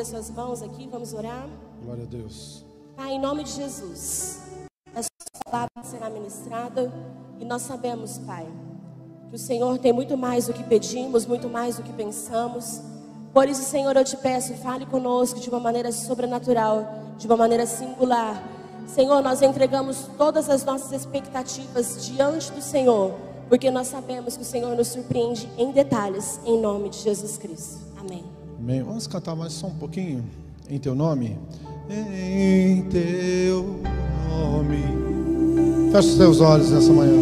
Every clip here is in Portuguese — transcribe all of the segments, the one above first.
as suas mãos aqui, vamos orar. Glória a Deus. Pai, em nome de Jesus, essa palavra será ministrada e nós sabemos, Pai, que o Senhor tem muito mais do que pedimos, muito mais do que pensamos. Por isso, Senhor, eu te peço, fale conosco de uma maneira sobrenatural, de uma maneira singular. Senhor, nós entregamos todas as nossas expectativas diante do Senhor, porque nós sabemos que o Senhor nos surpreende em detalhes, em nome de Jesus Cristo. Amém. Amém. Vamos cantar mais só um pouquinho em teu nome? Em teu nome. Feche os teus olhos nessa manhã.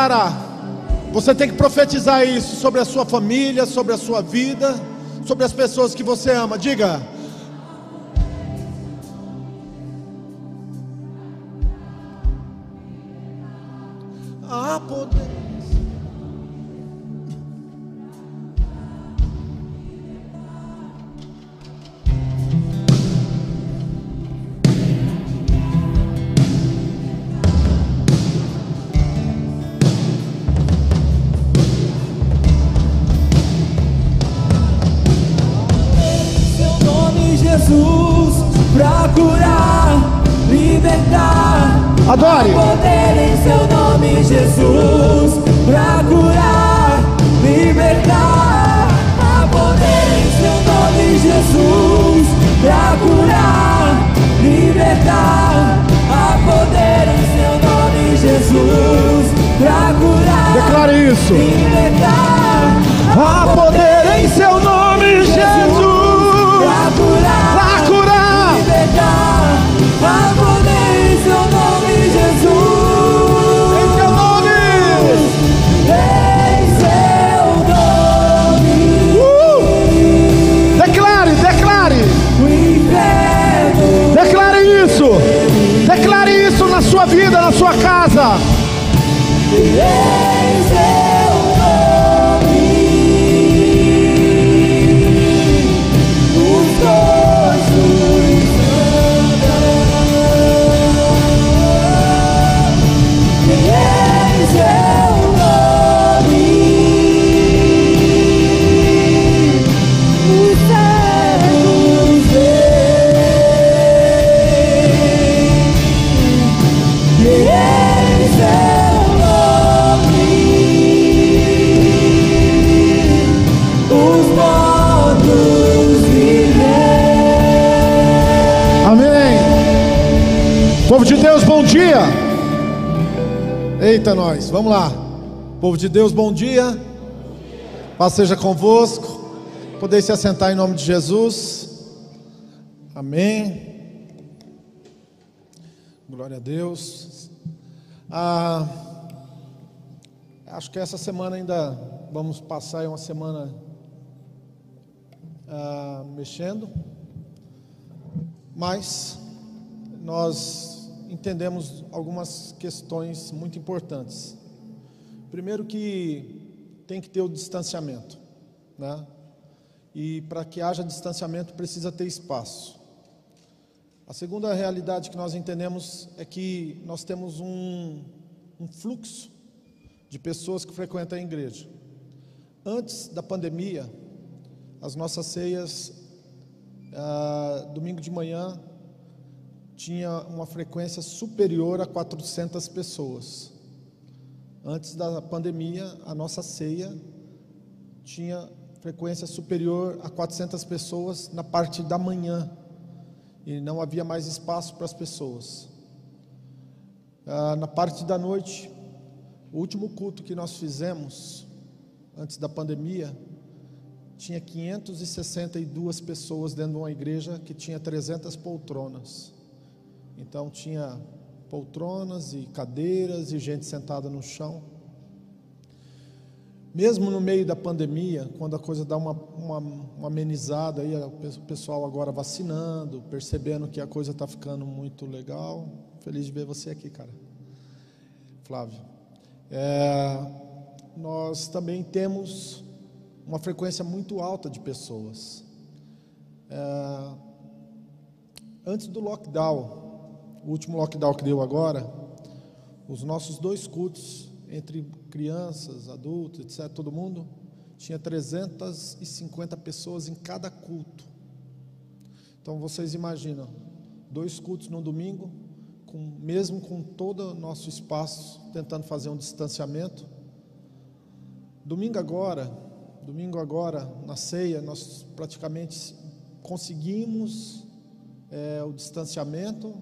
Declarar. Você tem que profetizar isso sobre a sua família, sobre a sua vida, sobre as pessoas que você ama. Diga. Eita, nós, vamos lá. Povo de Deus, bom dia. Paz seja convosco. Poder se assentar em nome de Jesus. Amém. Glória a Deus. Ah, acho que essa semana ainda vamos passar uma semana ah, mexendo, mas nós entendemos algumas questões muito importantes. Primeiro que tem que ter o distanciamento, né? E para que haja distanciamento precisa ter espaço. A segunda realidade que nós entendemos é que nós temos um, um fluxo de pessoas que frequentam a igreja. Antes da pandemia, as nossas ceias, ah, domingo de manhã, tinha uma frequência superior a 400 pessoas. Antes da pandemia, a nossa ceia tinha frequência superior a 400 pessoas na parte da manhã e não havia mais espaço para as pessoas. Ah, na parte da noite, o último culto que nós fizemos antes da pandemia tinha 562 pessoas dentro de uma igreja que tinha 300 poltronas. Então tinha poltronas e cadeiras e gente sentada no chão. Mesmo no meio da pandemia, quando a coisa dá uma, uma, uma amenizada, aí o pessoal agora vacinando, percebendo que a coisa está ficando muito legal. Feliz de ver você aqui, cara. Flávio. É, nós também temos uma frequência muito alta de pessoas. É, antes do lockdown, o último lockdown que deu agora, os nossos dois cultos, entre crianças, adultos, etc., todo mundo, tinha 350 pessoas em cada culto. Então vocês imaginam, dois cultos no domingo, com, mesmo com todo o nosso espaço, tentando fazer um distanciamento. Domingo agora, domingo agora, na ceia, nós praticamente conseguimos é, o distanciamento,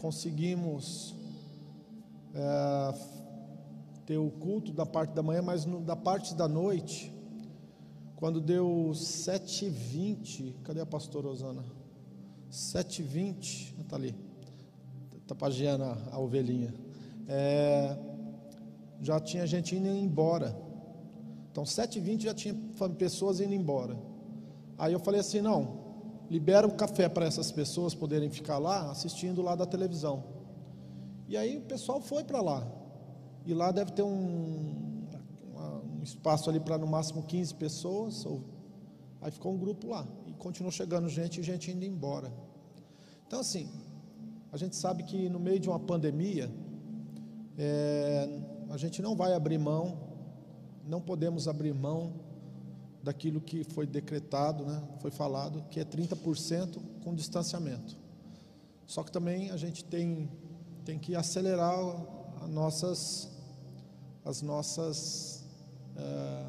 conseguimos é, ter o culto da parte da manhã, mas no, da parte da noite, quando deu 7h20, cadê a pastora Osana? 7h20, está ali, está pagiando a, a ovelhinha. É, já tinha gente indo embora. Então, 7h20 já tinha pessoas indo embora. Aí eu falei assim: não, libera um café para essas pessoas poderem ficar lá assistindo lá da televisão. E aí o pessoal foi para lá. E lá deve ter um, um espaço ali para no máximo 15 pessoas. Ou, aí ficou um grupo lá. E continuou chegando gente e gente indo embora. Então, assim, a gente sabe que no meio de uma pandemia, é, a gente não vai abrir mão, não podemos abrir mão daquilo que foi decretado, né, foi falado, que é 30% com distanciamento. Só que também a gente tem, tem que acelerar as nossas, as nossas é,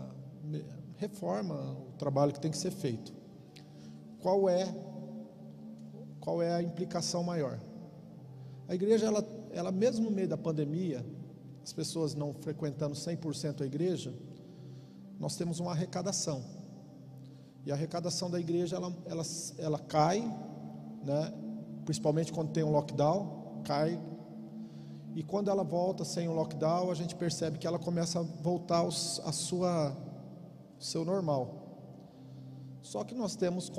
reforma, o trabalho que tem que ser feito. Qual é, qual é a implicação maior? A igreja, ela, ela mesmo no meio da pandemia, as pessoas não frequentando 100% a igreja, nós temos uma arrecadação. E a arrecadação da igreja ela, ela, ela cai, né? principalmente quando tem um lockdown, cai. E quando ela volta sem o um lockdown, a gente percebe que ela começa a voltar aos, a sua seu normal. Só que nós temos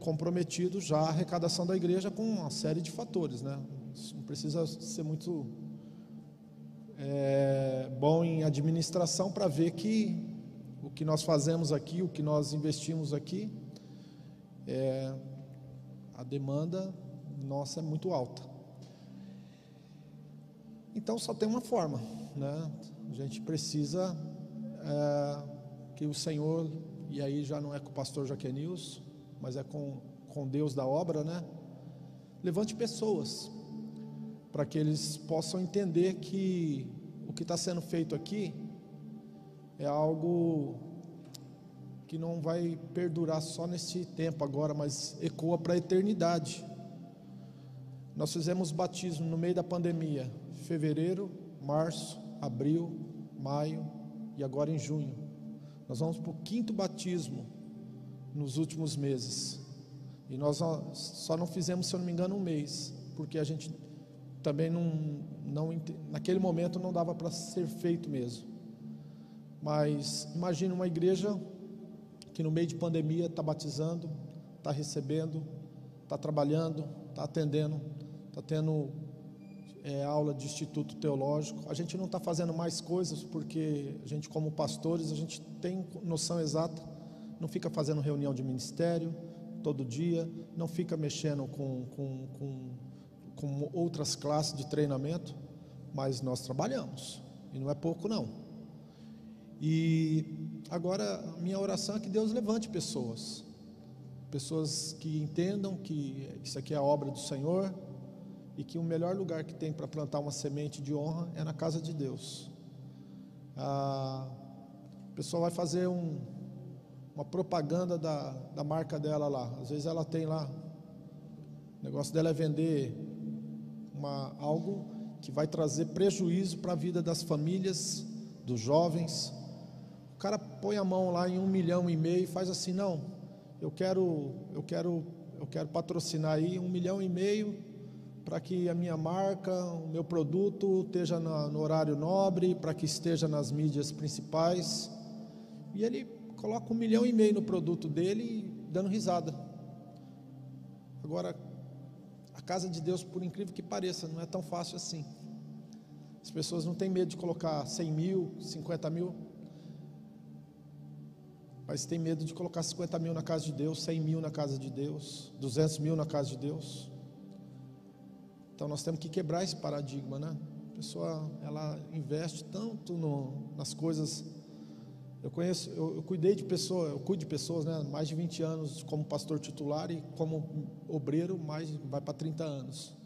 comprometido já a arrecadação da igreja com uma série de fatores, né? Isso não precisa ser muito é, bom em administração para ver que o que nós fazemos aqui, o que nós investimos aqui, é, a demanda nossa é muito alta. Então só tem uma forma, né? A gente precisa é, que o Senhor, e aí já não é com o pastor Jaquenils, mas é com, com Deus da obra, né? Levante pessoas para que eles possam entender que o que está sendo feito aqui é algo que não vai perdurar só nesse tempo agora, mas ecoa para a eternidade. Nós fizemos batismo no meio da pandemia, fevereiro, março, abril, maio e agora em junho. Nós vamos para o quinto batismo nos últimos meses. E nós só não fizemos, se eu não me engano, um mês, porque a gente também não, não naquele momento não dava para ser feito mesmo. Mas imagine uma igreja que no meio de pandemia está batizando, está recebendo, está trabalhando, está atendendo, está tendo é, aula de instituto teológico. A gente não está fazendo mais coisas porque a gente, como pastores, a gente tem noção exata, não fica fazendo reunião de ministério, todo dia, não fica mexendo com, com, com, com outras classes de treinamento, mas nós trabalhamos, e não é pouco não. E agora, minha oração é que Deus levante pessoas, pessoas que entendam que isso aqui é a obra do Senhor e que o melhor lugar que tem para plantar uma semente de honra é na casa de Deus. A pessoa vai fazer um, uma propaganda da, da marca dela lá. Às vezes ela tem lá, o negócio dela é vender uma, algo que vai trazer prejuízo para a vida das famílias, dos jovens. Cara põe a mão lá em um milhão e meio e faz assim, não, eu quero, eu quero, eu quero patrocinar aí um milhão e meio para que a minha marca, o meu produto esteja no, no horário nobre, para que esteja nas mídias principais. E ele coloca um milhão e meio no produto dele dando risada. Agora, a casa de Deus, por incrível que pareça, não é tão fácil assim. As pessoas não têm medo de colocar 100 mil, 50 mil, mas tem medo de colocar 50 mil na casa de Deus, 100 mil na casa de Deus, 200 mil na casa de Deus. Então nós temos que quebrar esse paradigma, né? A pessoa ela investe tanto no, nas coisas eu conheço, eu, eu, cuidei de pessoas, eu cuido de pessoas, né? Mais de 20 anos como pastor titular e como obreiro, mais vai para 30 anos.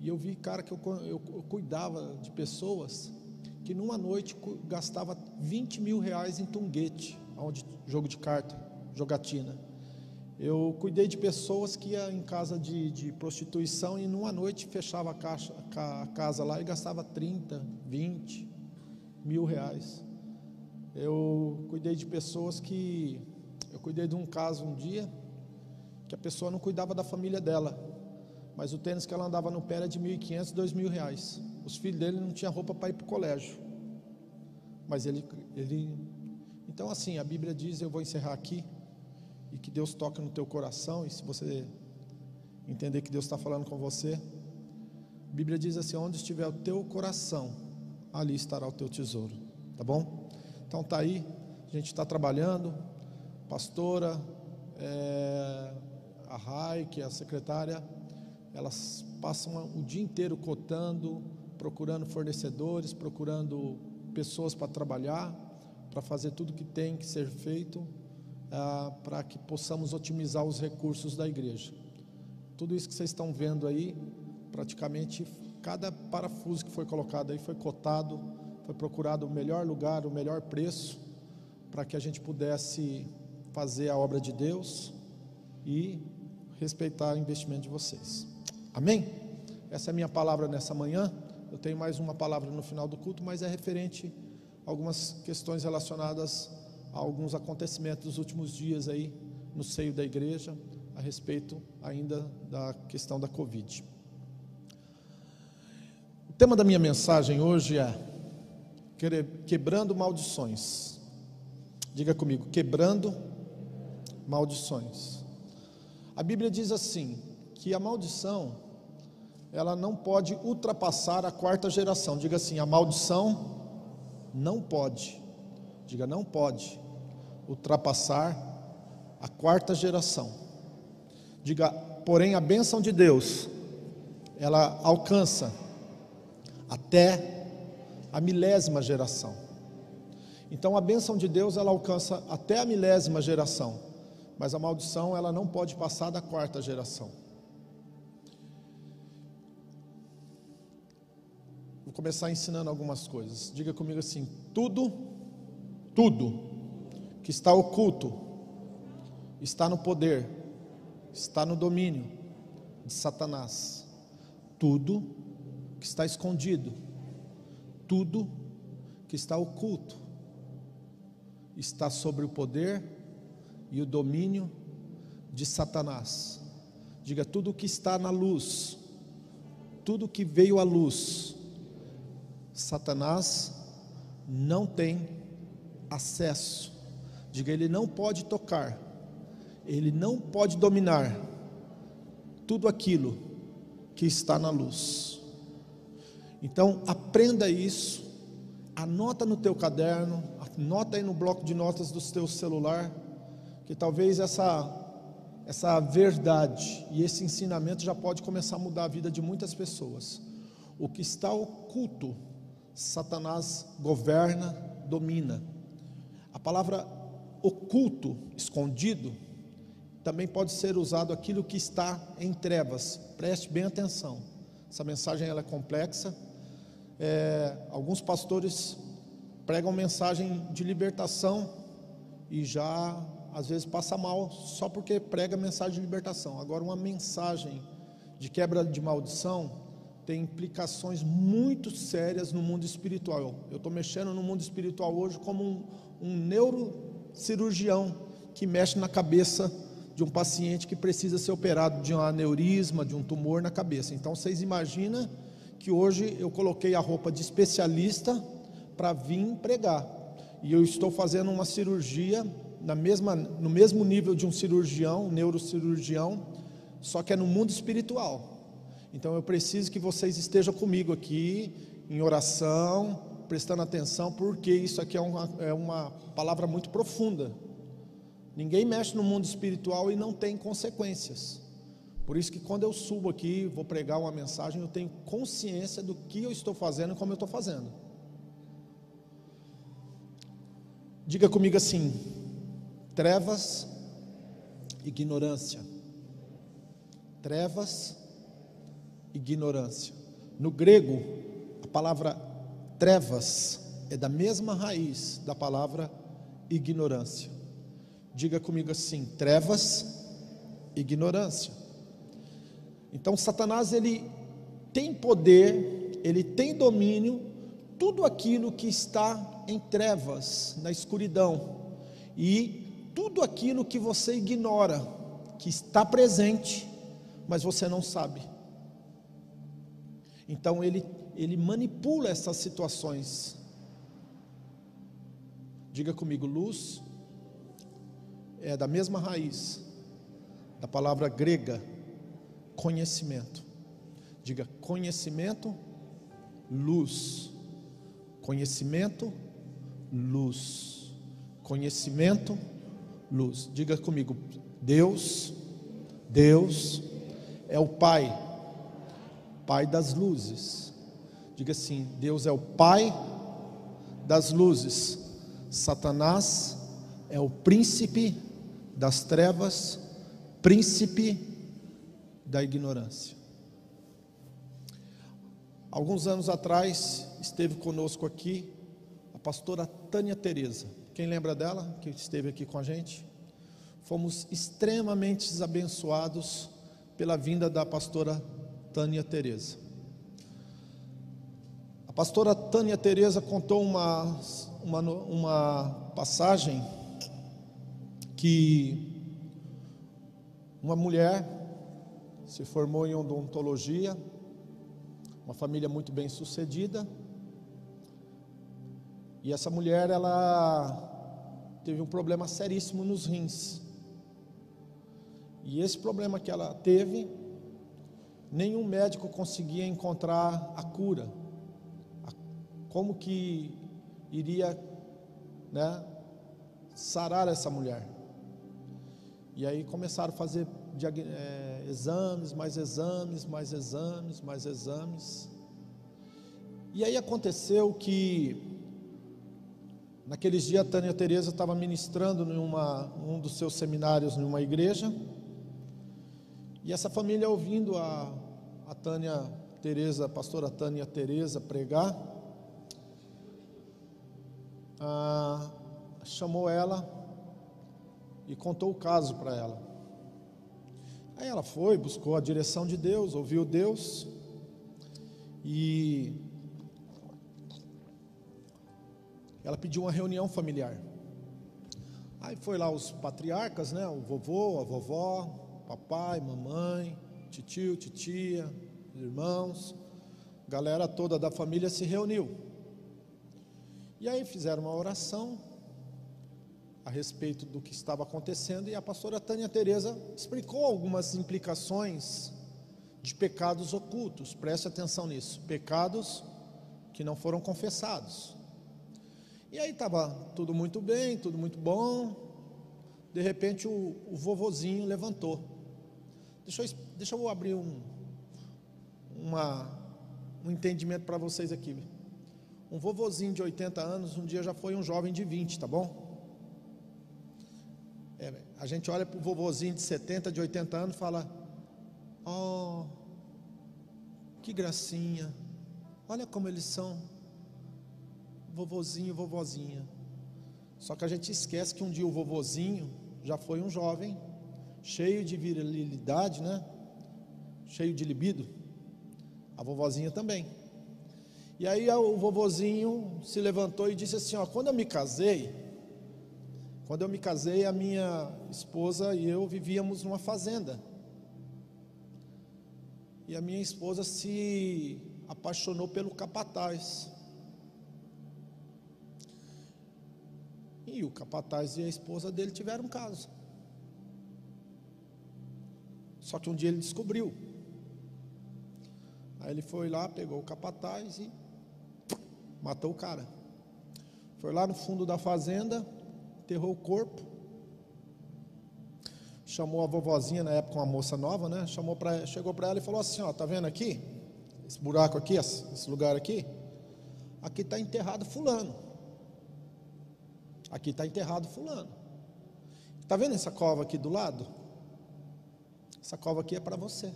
E eu vi, cara, que eu, eu, eu cuidava de pessoas que numa noite gastava 20 mil reais em tunguete, onde jogo de carta, jogatina. Eu cuidei de pessoas que ia em casa de, de prostituição e numa noite fechava a, caixa, a casa lá e gastava 30, 20 mil reais. Eu cuidei de pessoas que. Eu cuidei de um caso um dia que a pessoa não cuidava da família dela, mas o tênis que ela andava no pé era de 1.500, 2.000 reais. Os filhos dele não tinham roupa para ir para o colégio, mas ele, ele. Então, assim, a Bíblia diz: eu vou encerrar aqui, e que Deus toque no teu coração, e se você entender que Deus está falando com você, a Bíblia diz assim: onde estiver o teu coração, ali estará o teu tesouro, tá bom? Então tá aí, a gente está trabalhando, pastora, é, a Rai, que é a secretária, elas passam o dia inteiro cotando, procurando fornecedores, procurando pessoas para trabalhar, para fazer tudo que tem que ser feito, ah, para que possamos otimizar os recursos da igreja. Tudo isso que vocês estão vendo aí, praticamente cada parafuso que foi colocado aí foi cotado foi procurado o melhor lugar, o melhor preço, para que a gente pudesse fazer a obra de Deus e respeitar o investimento de vocês. Amém? Essa é a minha palavra nessa manhã. Eu tenho mais uma palavra no final do culto, mas é referente algumas questões relacionadas a alguns acontecimentos dos últimos dias aí no seio da igreja, a respeito ainda da questão da Covid. O tema da minha mensagem hoje é quebrando maldições. Diga comigo, quebrando maldições. A Bíblia diz assim: que a maldição ela não pode ultrapassar a quarta geração. Diga assim: a maldição não pode. Diga, não pode ultrapassar a quarta geração. Diga, porém, a bênção de Deus, ela alcança até a milésima geração. Então a bênção de Deus ela alcança até a milésima geração, mas a maldição ela não pode passar da quarta geração. Começar ensinando algumas coisas. Diga comigo assim: tudo, tudo que está oculto está no poder, está no domínio de Satanás. Tudo que está escondido tudo que está oculto está sobre o poder e o domínio de Satanás. Diga tudo que está na luz, tudo que veio à luz, Satanás não tem acesso. Diga, ele não pode tocar, ele não pode dominar tudo aquilo que está na luz. Então, aprenda isso, anota no teu caderno, anota aí no bloco de notas do teu celular, que talvez essa essa verdade e esse ensinamento já pode começar a mudar a vida de muitas pessoas. O que está oculto, Satanás governa, domina. A palavra oculto, escondido, também pode ser usado aquilo que está em trevas. Preste bem atenção. Essa mensagem ela é complexa. É, alguns pastores pregam mensagem de libertação e já às vezes passa mal só porque prega mensagem de libertação. Agora, uma mensagem de quebra de maldição tem implicações muito sérias no mundo espiritual. Eu estou mexendo no mundo espiritual hoje como um, um neurocirurgião que mexe na cabeça de um paciente que precisa ser operado de um aneurisma, de um tumor na cabeça. Então vocês imaginam que hoje eu coloquei a roupa de especialista para vir pregar. E eu estou fazendo uma cirurgia na mesma, no mesmo nível de um cirurgião, um neurocirurgião, só que é no mundo espiritual. Então eu preciso que vocês estejam comigo aqui em oração, prestando atenção, porque isso aqui é uma, é uma palavra muito profunda. Ninguém mexe no mundo espiritual e não tem consequências. Por isso que quando eu subo aqui, vou pregar uma mensagem, eu tenho consciência do que eu estou fazendo e como eu estou fazendo. Diga comigo assim: trevas, ignorância. Trevas, ignorância. No grego, a palavra trevas é da mesma raiz da palavra ignorância. Diga comigo assim: trevas, ignorância. Então Satanás ele tem poder, ele tem domínio, tudo aquilo que está em trevas, na escuridão, e tudo aquilo que você ignora, que está presente, mas você não sabe. Então ele, ele manipula essas situações. Diga comigo, luz, é da mesma raiz da palavra grega conhecimento. Diga conhecimento, luz. Conhecimento, luz. Conhecimento, luz. Diga comigo, Deus, Deus é o Pai, Pai das luzes. Diga assim: Deus é o Pai das luzes. Satanás é o príncipe das trevas, príncipe da ignorância. Alguns anos atrás esteve conosco aqui a pastora Tânia Teresa. Quem lembra dela que esteve aqui com a gente? Fomos extremamente abençoados pela vinda da pastora Tânia Teresa. A pastora Tânia Teresa contou uma, uma, uma passagem que uma mulher se formou em odontologia, uma família muito bem sucedida, e essa mulher ela teve um problema seríssimo nos rins. E esse problema que ela teve, nenhum médico conseguia encontrar a cura. Como que iria, né, sarar essa mulher? E aí começaram a fazer é, exames, mais exames, mais exames, mais exames. E aí aconteceu que naqueles dias a Tânia Teresa estava ministrando em um dos seus seminários numa igreja. E essa família ouvindo a, a Tânia Teresa, a pastora Tânia Teresa pregar, chamou ela e contou o caso para ela. Aí ela foi, buscou a direção de Deus, ouviu Deus e ela pediu uma reunião familiar. Aí foi lá os patriarcas, né? O vovô, a vovó, papai, mamãe, titio, titia, irmãos, galera toda da família se reuniu. E aí fizeram uma oração, a respeito do que estava acontecendo e a pastora Tânia Teresa explicou algumas implicações de pecados ocultos. Preste atenção nisso, pecados que não foram confessados. E aí estava tudo muito bem, tudo muito bom. De repente o, o vovozinho levantou. Deixa eu, deixa eu abrir um, uma, um entendimento para vocês aqui. Um vovozinho de 80 anos, um dia já foi um jovem de 20, tá bom? É, a gente olha para o vovozinho de 70, de 80 anos e fala: Oh, que gracinha, olha como eles são, vovozinho, vovozinha. Só que a gente esquece que um dia o vovozinho já foi um jovem, cheio de virilidade, né? Cheio de libido. A vovozinha também. E aí o vovozinho se levantou e disse assim: ó, quando eu me casei, quando eu me casei, a minha esposa e eu vivíamos numa fazenda. E a minha esposa se apaixonou pelo capataz. E o capataz e a esposa dele tiveram um caso. Só que um dia ele descobriu. Aí ele foi lá, pegou o capataz e matou o cara. Foi lá no fundo da fazenda, enterrou o corpo. Chamou a vovozinha, na época uma moça nova, né? Chamou pra, chegou para ela e falou assim: Ó, tá vendo aqui? Esse buraco aqui, esse lugar aqui? Aqui está enterrado Fulano. Aqui está enterrado Fulano. Está vendo essa cova aqui do lado? Essa cova aqui é para você.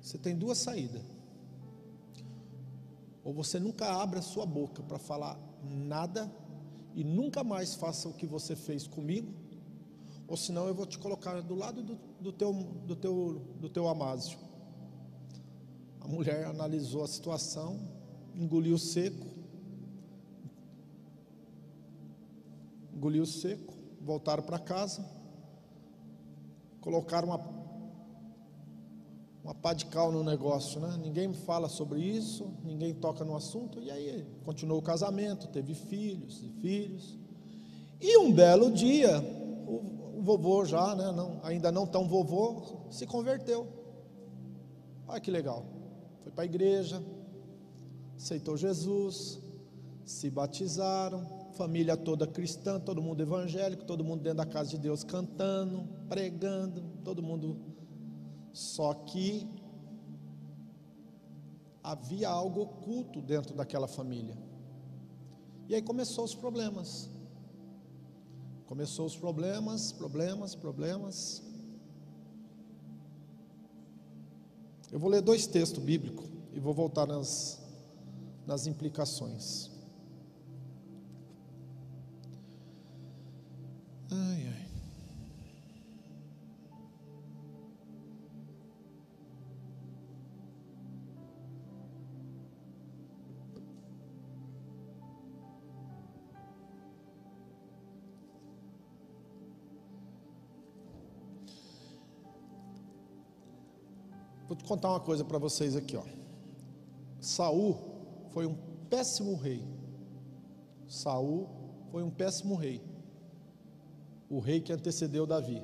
Você tem duas saídas. Ou você nunca abre a sua boca para falar nada e nunca mais faça o que você fez comigo, ou senão eu vou te colocar do lado do, do teu, do, teu, do teu amásio. A mulher analisou a situação, engoliu seco, engoliu seco, voltaram para casa, colocaram uma uma pá de cal no negócio, né? Ninguém fala sobre isso, ninguém toca no assunto, e aí continuou o casamento, teve filhos e filhos. E um belo dia, o, o vovô já, né, não, ainda não tão vovô, se converteu. Olha que legal. Foi para a igreja, aceitou Jesus, se batizaram, família toda cristã, todo mundo evangélico, todo mundo dentro da casa de Deus cantando, pregando, todo mundo só que havia algo oculto dentro daquela família. E aí começou os problemas. Começou os problemas, problemas, problemas. Eu vou ler dois textos bíblicos e vou voltar nas, nas implicações. Ai, ai. Vou te contar uma coisa para vocês aqui, ó. Saul foi um péssimo rei. Saul foi um péssimo rei. O rei que antecedeu Davi.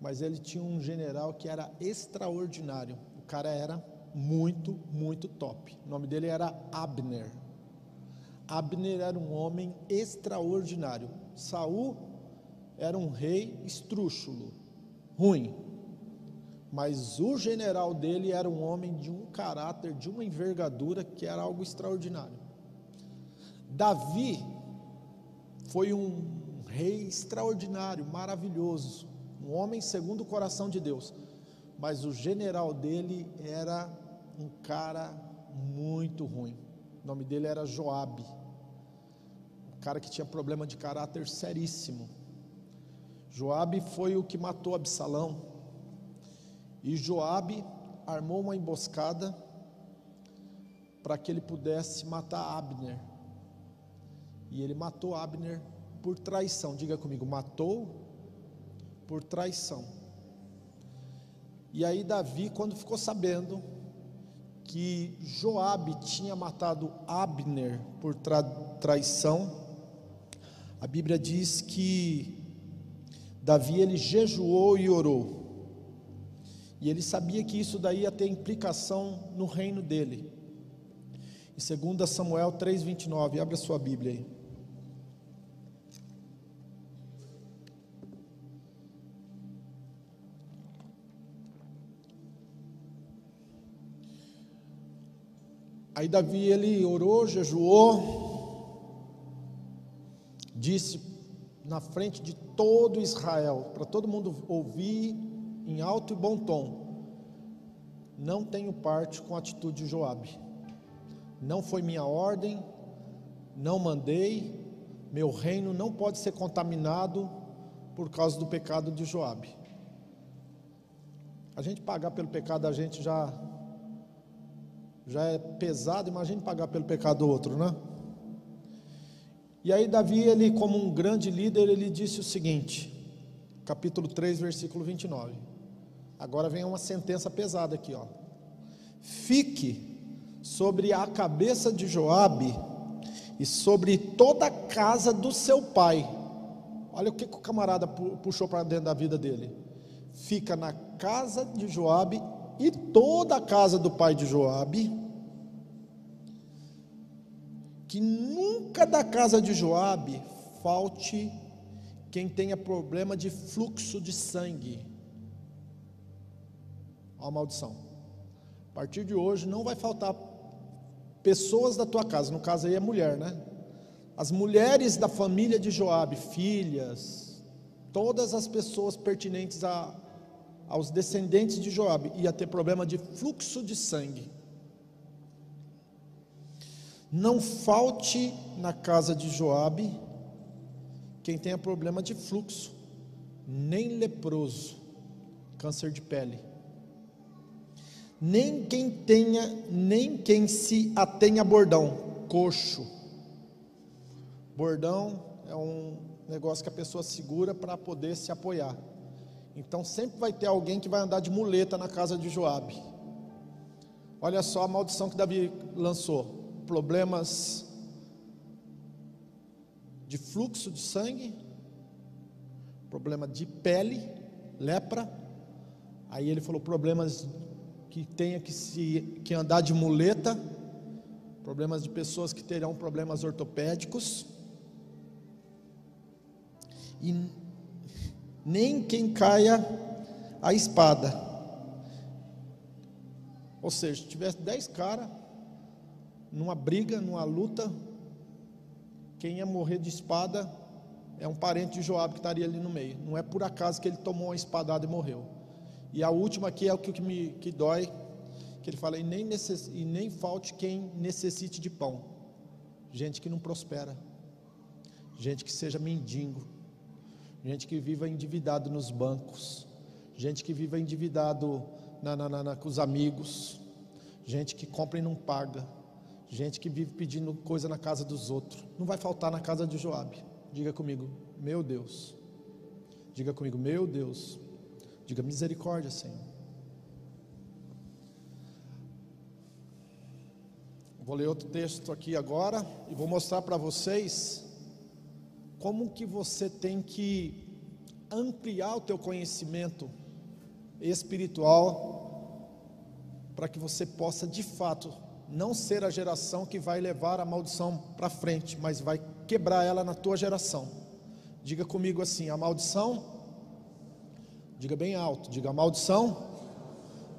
Mas ele tinha um general que era extraordinário. O cara era muito, muito top. O nome dele era Abner. Abner era um homem extraordinário. Saul era um rei estrúxulo, ruim, mas o general dele era um homem de um caráter, de uma envergadura que era algo extraordinário. Davi foi um rei extraordinário, maravilhoso, um homem segundo o coração de Deus, mas o general dele era um cara muito ruim. O nome dele era Joabe, um cara que tinha problema de caráter seríssimo. Joabe foi o que matou Absalão. E Joabe armou uma emboscada para que ele pudesse matar Abner. E ele matou Abner por traição. Diga comigo, matou por traição. E aí Davi, quando ficou sabendo que Joabe tinha matado Abner por tra traição, a Bíblia diz que Davi ele jejuou e orou. E ele sabia que isso daí ia ter implicação no reino dele. Em 2 Samuel 3,29, abre a sua Bíblia aí. Aí Davi ele orou, jejuou, disse na frente de todo Israel, para todo mundo ouvir em alto e bom tom: Não tenho parte com a atitude de Joabe. Não foi minha ordem, não mandei, meu reino não pode ser contaminado por causa do pecado de Joabe. A gente pagar pelo pecado da gente já já é pesado, imagine pagar pelo pecado do outro, né? E aí Davi, ele como um grande líder, ele disse o seguinte, capítulo 3, versículo 29. Agora vem uma sentença pesada aqui, ó. Fique sobre a cabeça de Joabe e sobre toda a casa do seu pai. Olha o que, que o camarada puxou para dentro da vida dele. Fica na casa de Joabe e toda a casa do pai de Joabe, que nunca da casa de Joabe falte quem tenha problema de fluxo de sangue. Olha a maldição. A partir de hoje não vai faltar pessoas da tua casa, no caso aí é mulher, né? As mulheres da família de Joabe, filhas, todas as pessoas pertinentes a, aos descendentes de Joabe ia ter problema de fluxo de sangue. Não falte na casa de Joabe quem tenha problema de fluxo, nem leproso, câncer de pele, nem quem tenha, nem quem se atenha a bordão, coxo. Bordão é um negócio que a pessoa segura para poder se apoiar. Então sempre vai ter alguém que vai andar de muleta na casa de Joabe. Olha só a maldição que Davi lançou. Problemas de fluxo de sangue, problema de pele, lepra. Aí ele falou problemas que tenha que se que andar de muleta, problemas de pessoas que terão problemas ortopédicos. E nem quem caia a espada. Ou seja, se tivesse dez caras numa briga, numa luta, quem ia morrer de espada é um parente de Joab que estaria ali no meio. Não é por acaso que ele tomou uma espadada e morreu. E a última aqui é o que me que dói, que ele fala, e nem, necess, e nem falte quem necessite de pão. Gente que não prospera, gente que seja mendigo, gente que viva endividado nos bancos, gente que viva endividado na, na, na, com os amigos, gente que compra e não paga, gente que vive pedindo coisa na casa dos outros. Não vai faltar na casa de Joabe. Diga comigo, meu Deus. Diga comigo, meu Deus. Diga misericórdia, Senhor. Vou ler outro texto aqui agora e vou mostrar para vocês como que você tem que ampliar o teu conhecimento espiritual para que você possa de fato não ser a geração que vai levar a maldição para frente, mas vai quebrar ela na tua geração. Diga comigo assim: a maldição, diga bem alto, diga a maldição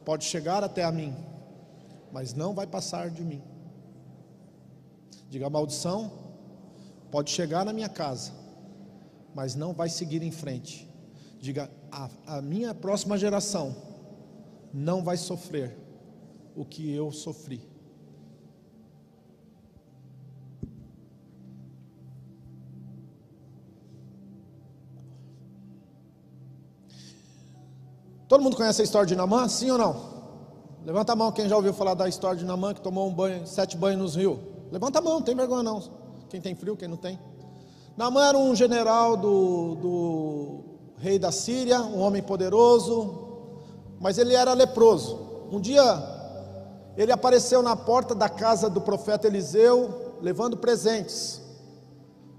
pode chegar até a mim, mas não vai passar de mim. Diga a maldição Pode chegar na minha casa, mas não vai seguir em frente. Diga, a, a minha próxima geração não vai sofrer o que eu sofri. Todo mundo conhece a história de Namã? Sim ou não? Levanta a mão quem já ouviu falar da história de Namã que tomou um banho, sete banhos nos rios. Levanta a mão, não tem vergonha não. Quem tem frio, quem não tem? Naamã era um general do, do rei da Síria, um homem poderoso, mas ele era leproso. Um dia ele apareceu na porta da casa do profeta Eliseu, levando presentes,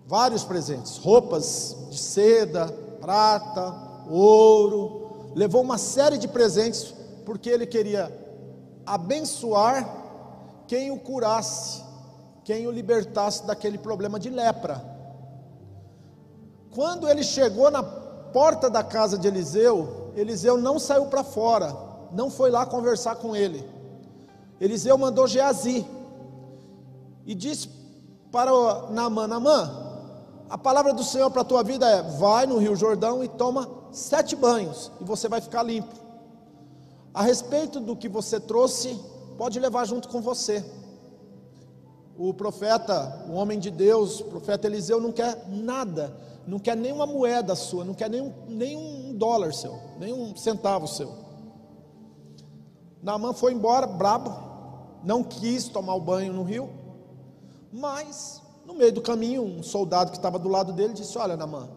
vários presentes, roupas de seda, prata, ouro, levou uma série de presentes, porque ele queria abençoar quem o curasse quem o libertasse daquele problema de lepra. Quando ele chegou na porta da casa de Eliseu, Eliseu não saiu para fora, não foi lá conversar com ele. Eliseu mandou Geazi, e disse para Naamã: Naamã, a palavra do Senhor para a tua vida é: vai no Rio Jordão e toma sete banhos, e você vai ficar limpo. A respeito do que você trouxe, pode levar junto com você. O profeta, o homem de Deus, o profeta Eliseu, não quer nada, não quer nenhuma moeda sua, não quer nenhum, nenhum dólar seu, nenhum centavo seu. Naamã foi embora, brabo, não quis tomar o banho no rio, mas no meio do caminho, um soldado que estava do lado dele disse: Olha, Naamã,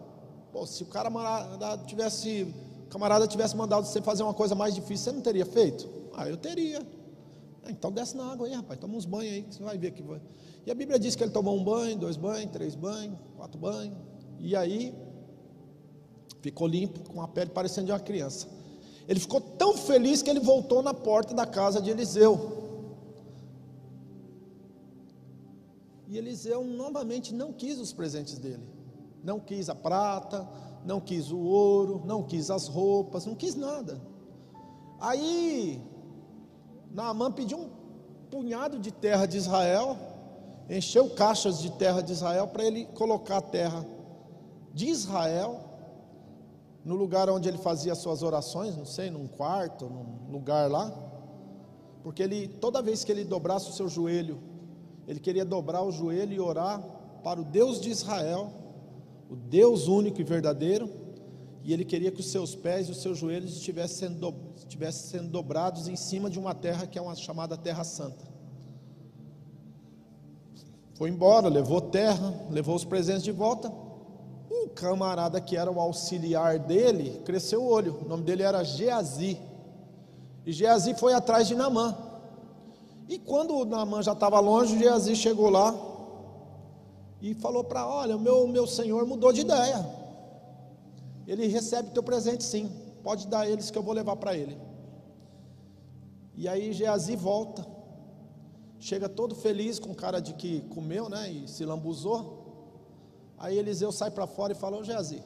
pô, se o camarada tivesse, o camarada tivesse mandado você fazer uma coisa mais difícil, você não teria feito? Ah, eu teria. Ah, então desce na água aí, rapaz, toma uns banhos aí, que você vai ver que vai. E a Bíblia diz que ele tomou um banho, dois banhos, três banhos, quatro banhos, e aí ficou limpo, com a pele parecendo de uma criança. Ele ficou tão feliz que ele voltou na porta da casa de Eliseu. E Eliseu novamente não quis os presentes dele. Não quis a prata, não quis o ouro, não quis as roupas, não quis nada. Aí Naamã pediu um punhado de terra de Israel, encheu caixas de terra de Israel para ele colocar a terra de Israel no lugar onde ele fazia suas orações, não sei, num quarto, num lugar lá, porque ele toda vez que ele dobrasse o seu joelho, ele queria dobrar o joelho e orar para o Deus de Israel, o Deus único e verdadeiro, e ele queria que os seus pés e os seus joelhos estivessem sendo, do, estivessem sendo dobrados em cima de uma terra que é uma chamada Terra Santa. Foi embora, levou terra, levou os presentes de volta, o camarada que era o auxiliar dele cresceu o olho. O nome dele era Geazi. E Geazi foi atrás de Namã. E quando Namã já estava longe, Geazi chegou lá e falou para: Olha, o meu, meu senhor mudou de ideia. Ele recebe teu presente sim. Pode dar eles que eu vou levar para ele. E aí Geazi volta. Chega todo feliz com cara de que comeu, né? E se lambuzou. Aí Eliseu sai para fora e fala: Ô Geazi,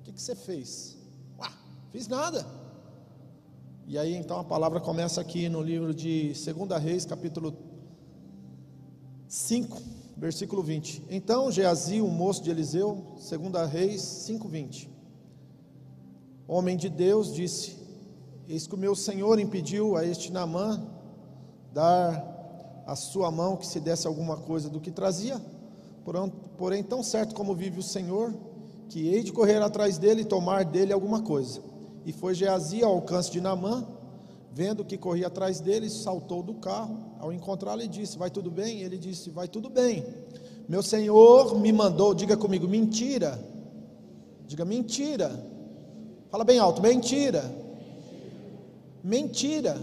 o que, que você fez? Uá, fiz nada. E aí então a palavra começa aqui no livro de 2 Reis, capítulo 5, versículo 20. Então Geazi, o moço de Eliseu, 2 Reis 5, 20. Homem de Deus disse: Eis que o meu senhor impediu a este Namã dar a sua mão que se desse alguma coisa do que trazia. Porém, tão certo como vive o Senhor, que hei de correr atrás dele e tomar dele alguma coisa. E foi Geazi ao alcance de Namã, vendo que corria atrás dele, saltou do carro, ao encontrá-lo e disse: Vai tudo bem? Ele disse: Vai tudo bem. Meu senhor me mandou, diga comigo, mentira. Diga mentira. Fala bem alto, mentira. Mentira.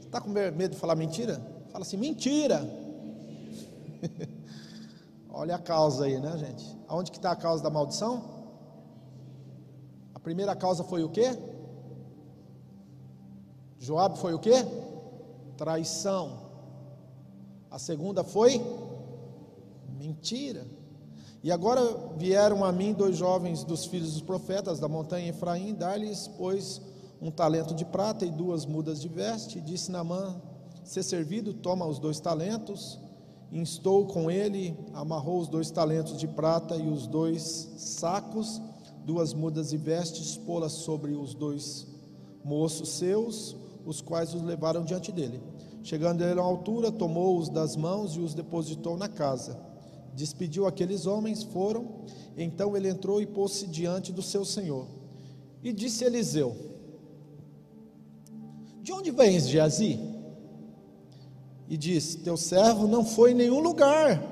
Está com medo de falar mentira? Fala assim, mentira. Olha a causa aí, né, gente? Aonde que está a causa da maldição? A primeira causa foi o quê? Joab foi o quê? Traição. A segunda foi mentira. E agora vieram a mim dois jovens dos filhos dos profetas da montanha Efraim, dar-lhes, pois, um talento de prata e duas mudas de veste, e disse Namã, ser servido, toma os dois talentos, instou com ele, amarrou os dois talentos de prata e os dois sacos, duas mudas e vestes, pô-las sobre os dois moços seus, os quais os levaram diante dele. Chegando ele à altura, tomou-os das mãos e os depositou na casa. Despediu aqueles homens, foram. Então ele entrou e pôs-se diante do seu senhor. E disse Eliseu: De onde vens, Geazi? e diz: Teu servo não foi em nenhum lugar,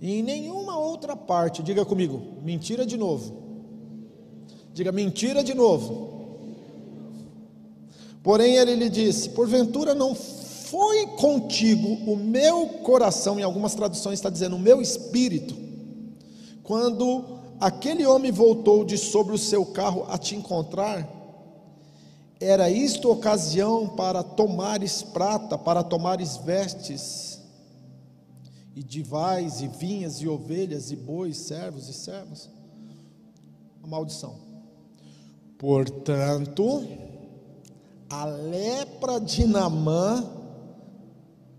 em nenhuma outra parte. Diga comigo, mentira de novo. Diga mentira de novo. Porém ele lhe disse: Porventura não foi contigo o meu coração, em algumas traduções está dizendo o meu espírito, quando aquele homem voltou de sobre o seu carro a te encontrar, era isto ocasião para tomares prata, para tomares vestes, e divais, e vinhas, e ovelhas, e bois, servos e servas? A maldição. Portanto, a lepra de Namã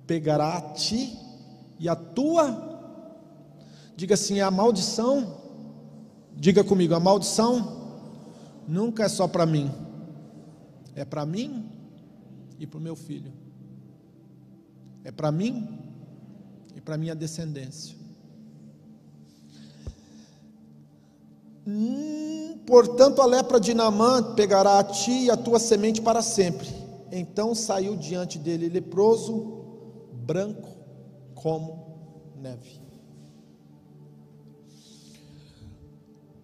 pegará a ti e a tua, diga assim, a maldição, diga comigo, a maldição nunca é só para mim, é para mim e para o meu filho, é para mim e para minha descendência. Hum, portanto, a lepra de Naamã pegará a ti e a tua semente para sempre. Então saiu diante dele leproso, branco como neve.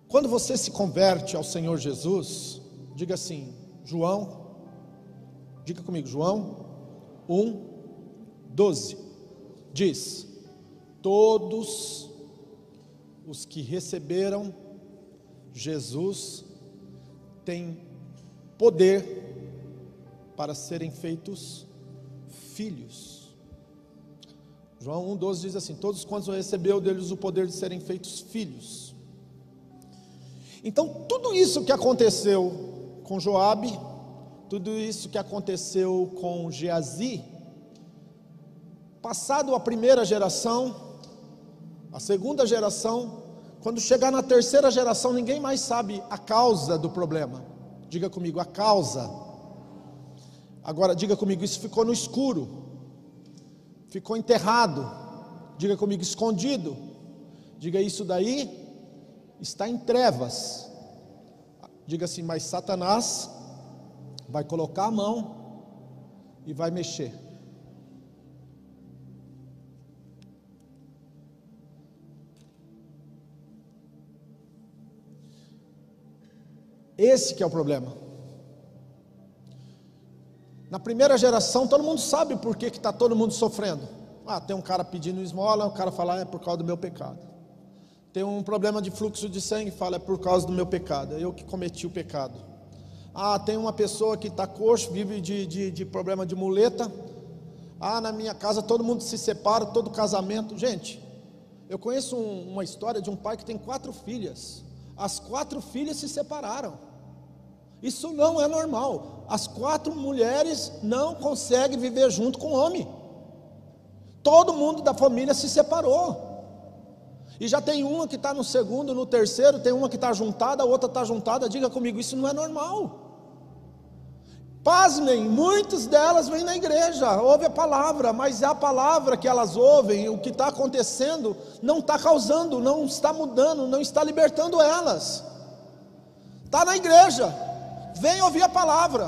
Quando você se converte ao Senhor Jesus, diga assim, João, diga comigo, João 1, 12, diz: Todos os que receberam Jesus têm poder para serem feitos filhos. João 1,12 diz assim: Todos quantos recebeu deles o poder de serem feitos filhos. Então, tudo isso que aconteceu com Joabe, tudo isso que aconteceu com Geazi, passado a primeira geração, a segunda geração, quando chegar na terceira geração, ninguém mais sabe a causa do problema. Diga comigo, a causa. Agora, diga comigo, isso ficou no escuro, ficou enterrado. Diga comigo, escondido. Diga isso daí está em trevas. Diga assim, mas Satanás vai colocar a mão e vai mexer. Esse que é o problema. Na primeira geração, todo mundo sabe por que está todo mundo sofrendo. Ah, tem um cara pedindo esmola, o cara fala, ah, é por causa do meu pecado. Tem um problema de fluxo de sangue, fala, é por causa do meu pecado, é eu que cometi o pecado. Ah, tem uma pessoa que está coxo, vive de, de, de problema de muleta. Ah, na minha casa todo mundo se separa, todo casamento. Gente, eu conheço um, uma história de um pai que tem quatro filhas. As quatro filhas se separaram. Isso não é normal. As quatro mulheres não conseguem viver junto com o homem. Todo mundo da família se separou. E já tem uma que está no segundo, no terceiro, tem uma que está juntada, a outra está juntada. Diga comigo, isso não é normal. Pasmem, muitas delas vêm na igreja, ouvem a palavra, mas é a palavra que elas ouvem, o que está acontecendo, não está causando, não está mudando, não está libertando elas. Está na igreja, vem ouvir a palavra.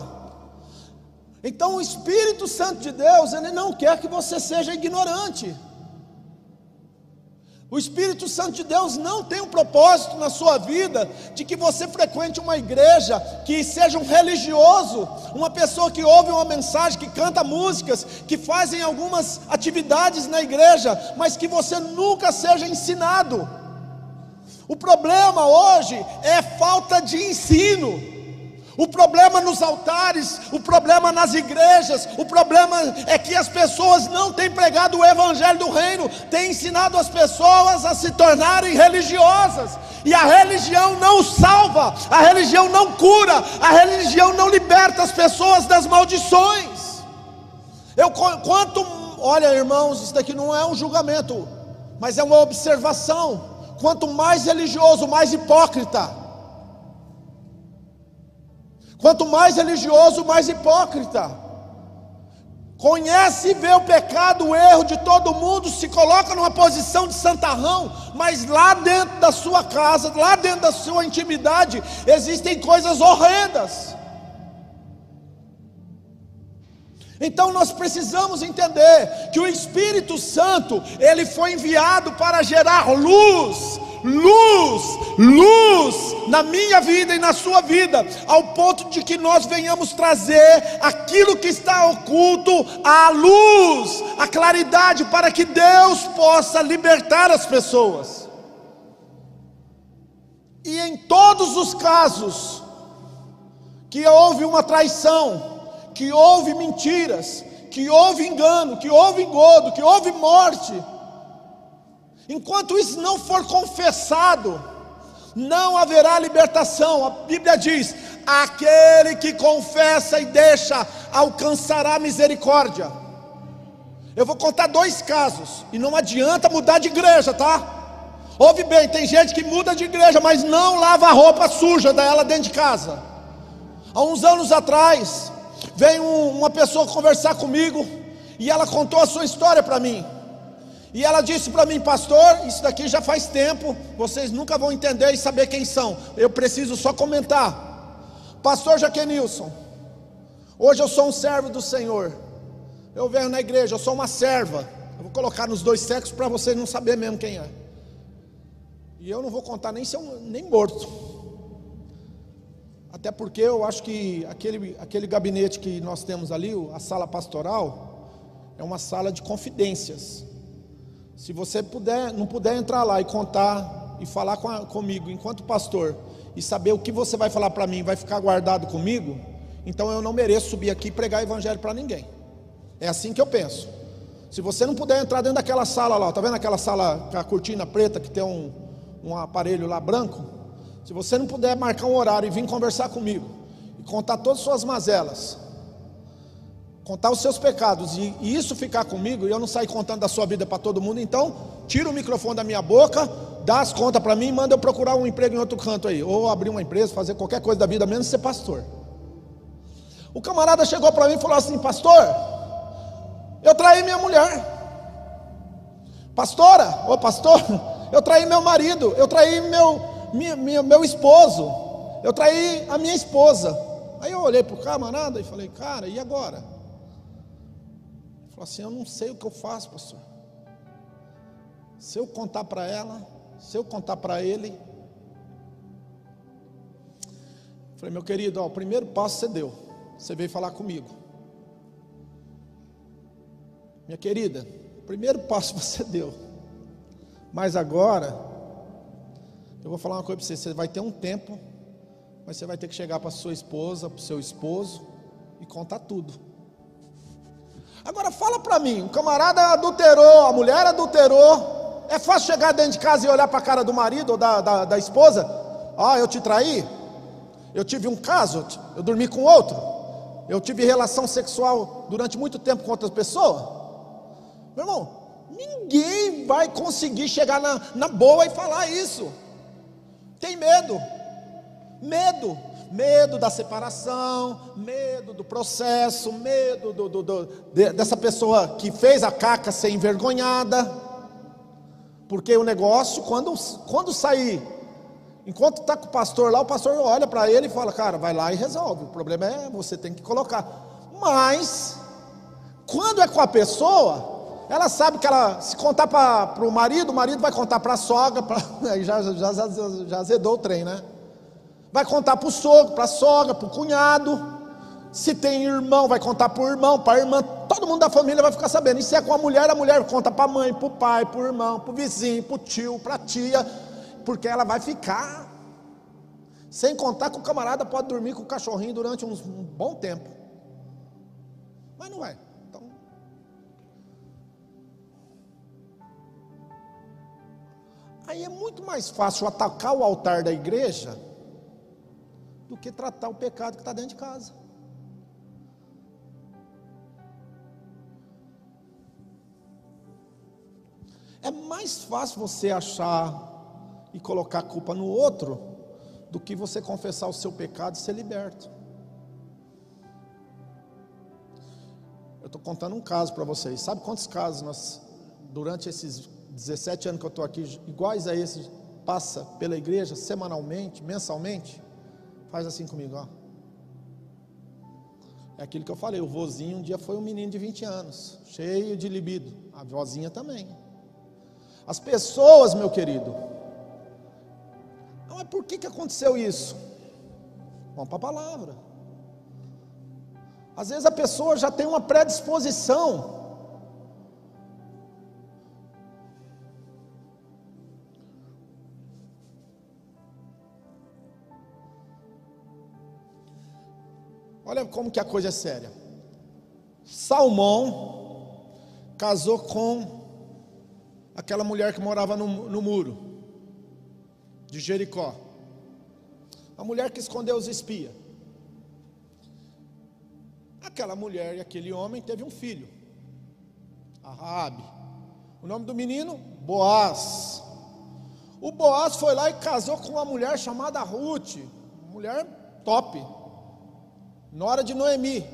Então o Espírito Santo de Deus, ele não quer que você seja ignorante. O Espírito Santo de Deus não tem um propósito na sua vida de que você frequente uma igreja, que seja um religioso, uma pessoa que ouve uma mensagem, que canta músicas, que fazem algumas atividades na igreja, mas que você nunca seja ensinado. O problema hoje é falta de ensino. O problema nos altares, o problema nas igrejas, o problema é que as pessoas não têm pregado o evangelho do reino, têm ensinado as pessoas a se tornarem religiosas. E a religião não salva, a religião não cura, a religião não liberta as pessoas das maldições. Eu quanto, olha, irmãos, isso daqui não é um julgamento, mas é uma observação. Quanto mais religioso, mais hipócrita. Quanto mais religioso, mais hipócrita. Conhece e vê o pecado, o erro de todo mundo, se coloca numa posição de santarrão, mas lá dentro da sua casa, lá dentro da sua intimidade, existem coisas horrendas. Então nós precisamos entender que o Espírito Santo, ele foi enviado para gerar luz, luz, luz na minha vida e na sua vida, ao ponto de que nós venhamos trazer aquilo que está oculto à luz, à claridade, para que Deus possa libertar as pessoas. E em todos os casos que houve uma traição, que houve mentiras, que houve engano, que houve engodo, que houve morte, Enquanto isso não for confessado, não haverá libertação. A Bíblia diz: aquele que confessa e deixa alcançará misericórdia. Eu vou contar dois casos, e não adianta mudar de igreja, tá? Ouve bem, tem gente que muda de igreja, mas não lava a roupa suja dela dentro de casa. Há uns anos atrás, veio uma pessoa conversar comigo, e ela contou a sua história para mim. E ela disse para mim, pastor, isso daqui já faz tempo, vocês nunca vão entender e saber quem são. Eu preciso só comentar. Pastor Jaquenilson, hoje eu sou um servo do Senhor. Eu venho na igreja, eu sou uma serva. Eu vou colocar nos dois sexos para vocês não saber mesmo quem é. E eu não vou contar nem se um, nem morto. Até porque eu acho que aquele, aquele gabinete que nós temos ali, a sala pastoral, é uma sala de confidências. Se você puder, não puder entrar lá e contar e falar com a, comigo enquanto pastor e saber o que você vai falar para mim vai ficar guardado comigo, então eu não mereço subir aqui e pregar evangelho para ninguém. É assim que eu penso. Se você não puder entrar dentro daquela sala lá, tá vendo aquela sala com a cortina preta que tem um, um aparelho lá branco? Se você não puder marcar um horário e vir conversar comigo e contar todas as suas mazelas, contar os seus pecados e, e isso ficar comigo e eu não sair contando da sua vida para todo mundo, então tira o microfone da minha boca, dá as contas para mim e manda eu procurar um emprego em outro canto aí, ou abrir uma empresa, fazer qualquer coisa da vida, menos ser pastor. O camarada chegou para mim e falou assim: Pastor, eu traí minha mulher. Pastora, ô pastor, eu traí meu marido, eu traí meu, minha, minha, meu esposo, eu traí a minha esposa. Aí eu olhei para o camarada e falei, cara, e agora? Falou assim: Eu não sei o que eu faço, pastor. Se eu contar para ela, se eu contar para ele. Falei, meu querido, ó, o primeiro passo você deu. Você veio falar comigo. Minha querida, o primeiro passo você deu. Mas agora, eu vou falar uma coisa para você: você vai ter um tempo, mas você vai ter que chegar para sua esposa, para o seu esposo e contar tudo. Agora fala para mim, o camarada adulterou, a mulher adulterou. É fácil chegar dentro de casa e olhar para a cara do marido ou da, da, da esposa? Ah, eu te traí? Eu tive um caso, eu dormi com outro. Eu tive relação sexual durante muito tempo com outras pessoas. Meu irmão, ninguém vai conseguir chegar na, na boa e falar isso. Tem medo. Medo medo da separação, medo do processo, medo do, do, do, de, dessa pessoa que fez a caca ser envergonhada, porque o negócio, quando, quando sair, enquanto está com o pastor lá, o pastor olha para ele e fala: Cara, vai lá e resolve. O problema é você tem que colocar. Mas, quando é com a pessoa, ela sabe que ela, se contar para o marido, o marido vai contar para a sogra, pra, aí já, já, já, já azedou o trem, né? vai contar para o sogro, para a sogra, para o cunhado. Se tem irmão, vai contar para o irmão, para a irmã. Todo mundo da família vai ficar sabendo. E se é com a mulher, a mulher conta para a mãe, para o pai, para o irmão, para o vizinho, para o tio, para a tia. Porque ela vai ficar. Sem contar que o camarada pode dormir com o cachorrinho durante um, bom tempo. Mas não é. Aí é muito mais fácil atacar o altar da igreja do que tratar o pecado que está dentro de casa. É mais fácil você achar e colocar a culpa no outro do que você confessar o seu pecado e ser liberto. Eu estou contando um caso para vocês. Sabe quantos casos nós, durante esses 17 anos que eu estou aqui, iguais a esse, passa pela igreja semanalmente, mensalmente? Faz assim comigo, ó. É aquilo que eu falei, o vozinho um dia foi um menino de 20 anos, cheio de libido. A vozinha também. As pessoas, meu querido. Ah, mas por que, que aconteceu isso? Vamos para a palavra. Às vezes a pessoa já tem uma predisposição Olha como que a coisa é séria. Salmão casou com aquela mulher que morava no, no muro de Jericó. A mulher que escondeu os espias. Aquela mulher e aquele homem teve um filho. a Raabe. O nome do menino? Boaz. O Boaz foi lá e casou com uma mulher chamada Ruth, mulher top, nora de Noemi.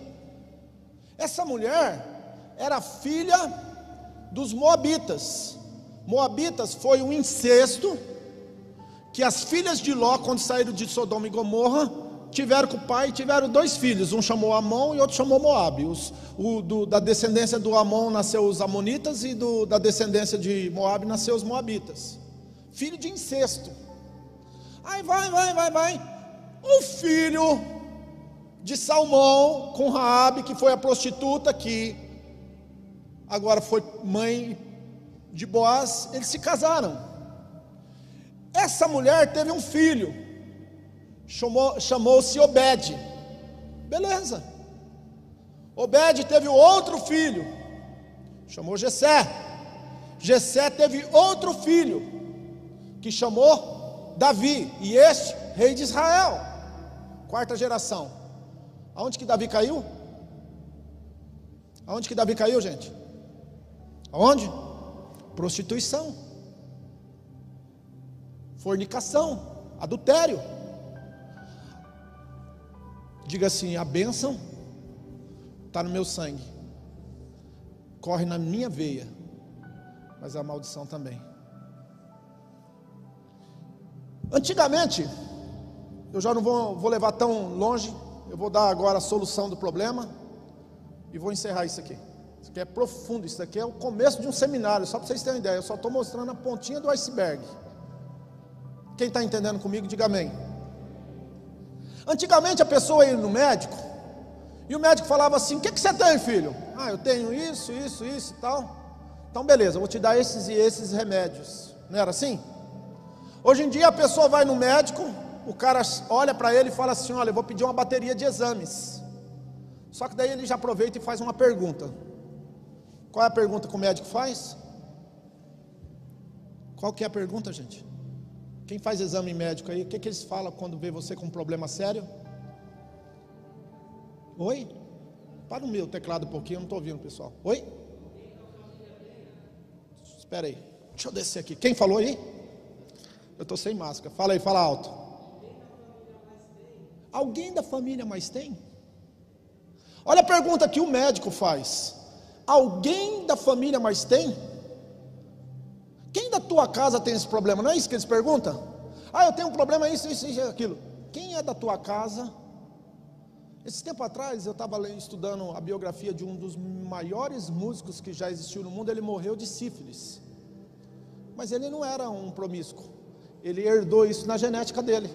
Essa mulher era filha dos Moabitas. Moabitas foi um incesto que as filhas de Ló, quando saíram de Sodoma e Gomorra, tiveram com o pai, tiveram dois filhos, um chamou Amon e outro chamou Moab. Os, o, do, da descendência do Amon nasceu os Amonitas e do, da descendência de Moab nasceu os Moabitas. Filho de incesto. Aí vai, vai, vai, vai. O filho de Salmão com Raabe, que foi a prostituta que agora foi mãe de Boaz, eles se casaram. Essa mulher teve um filho, chamou-se Obed. Beleza. Obed teve outro filho, chamou Jessé. Jessé teve outro filho, que chamou Davi, e este, rei de Israel. Quarta geração. Aonde que Davi caiu? Aonde que Davi caiu, gente? Aonde? Prostituição fornicação, adultério. Diga assim: a bênção está no meu sangue, corre na minha veia, mas a maldição também. Antigamente, eu já não vou, vou levar tão longe, eu vou dar agora a solução do problema e vou encerrar isso aqui. Isso aqui é profundo, isso aqui é o começo de um seminário, só para vocês terem ideia, eu só estou mostrando a pontinha do iceberg. Quem está entendendo comigo, diga amém. Antigamente a pessoa ia no médico, e o médico falava assim: O que, que você tem, filho? Ah, eu tenho isso, isso, isso e tal. Então, beleza, vou te dar esses e esses remédios. Não era assim? Hoje em dia a pessoa vai no médico, o cara olha para ele e fala assim: Olha, eu vou pedir uma bateria de exames. Só que daí ele já aproveita e faz uma pergunta. Qual é a pergunta que o médico faz? Qual que é a pergunta, gente? Quem faz exame médico aí, o que, que eles falam quando vê você com um problema sério? Oi? Para o meu teclado um pouquinho, eu não estou ouvindo, pessoal. Oi? Espera aí, deixa eu descer aqui. Quem falou aí? Eu estou sem máscara. Fala aí, fala alto. Alguém da família mais tem? Olha a pergunta que o médico faz. Alguém da família mais tem? Quem da tua casa tem esse problema? Não é isso que eles perguntam? Ah, eu tenho um problema, isso, isso, isso, aquilo. Quem é da tua casa? Esse tempo atrás eu estava estudando a biografia de um dos maiores músicos que já existiu no mundo. Ele morreu de sífilis, mas ele não era um promíscuo. Ele herdou isso na genética dele.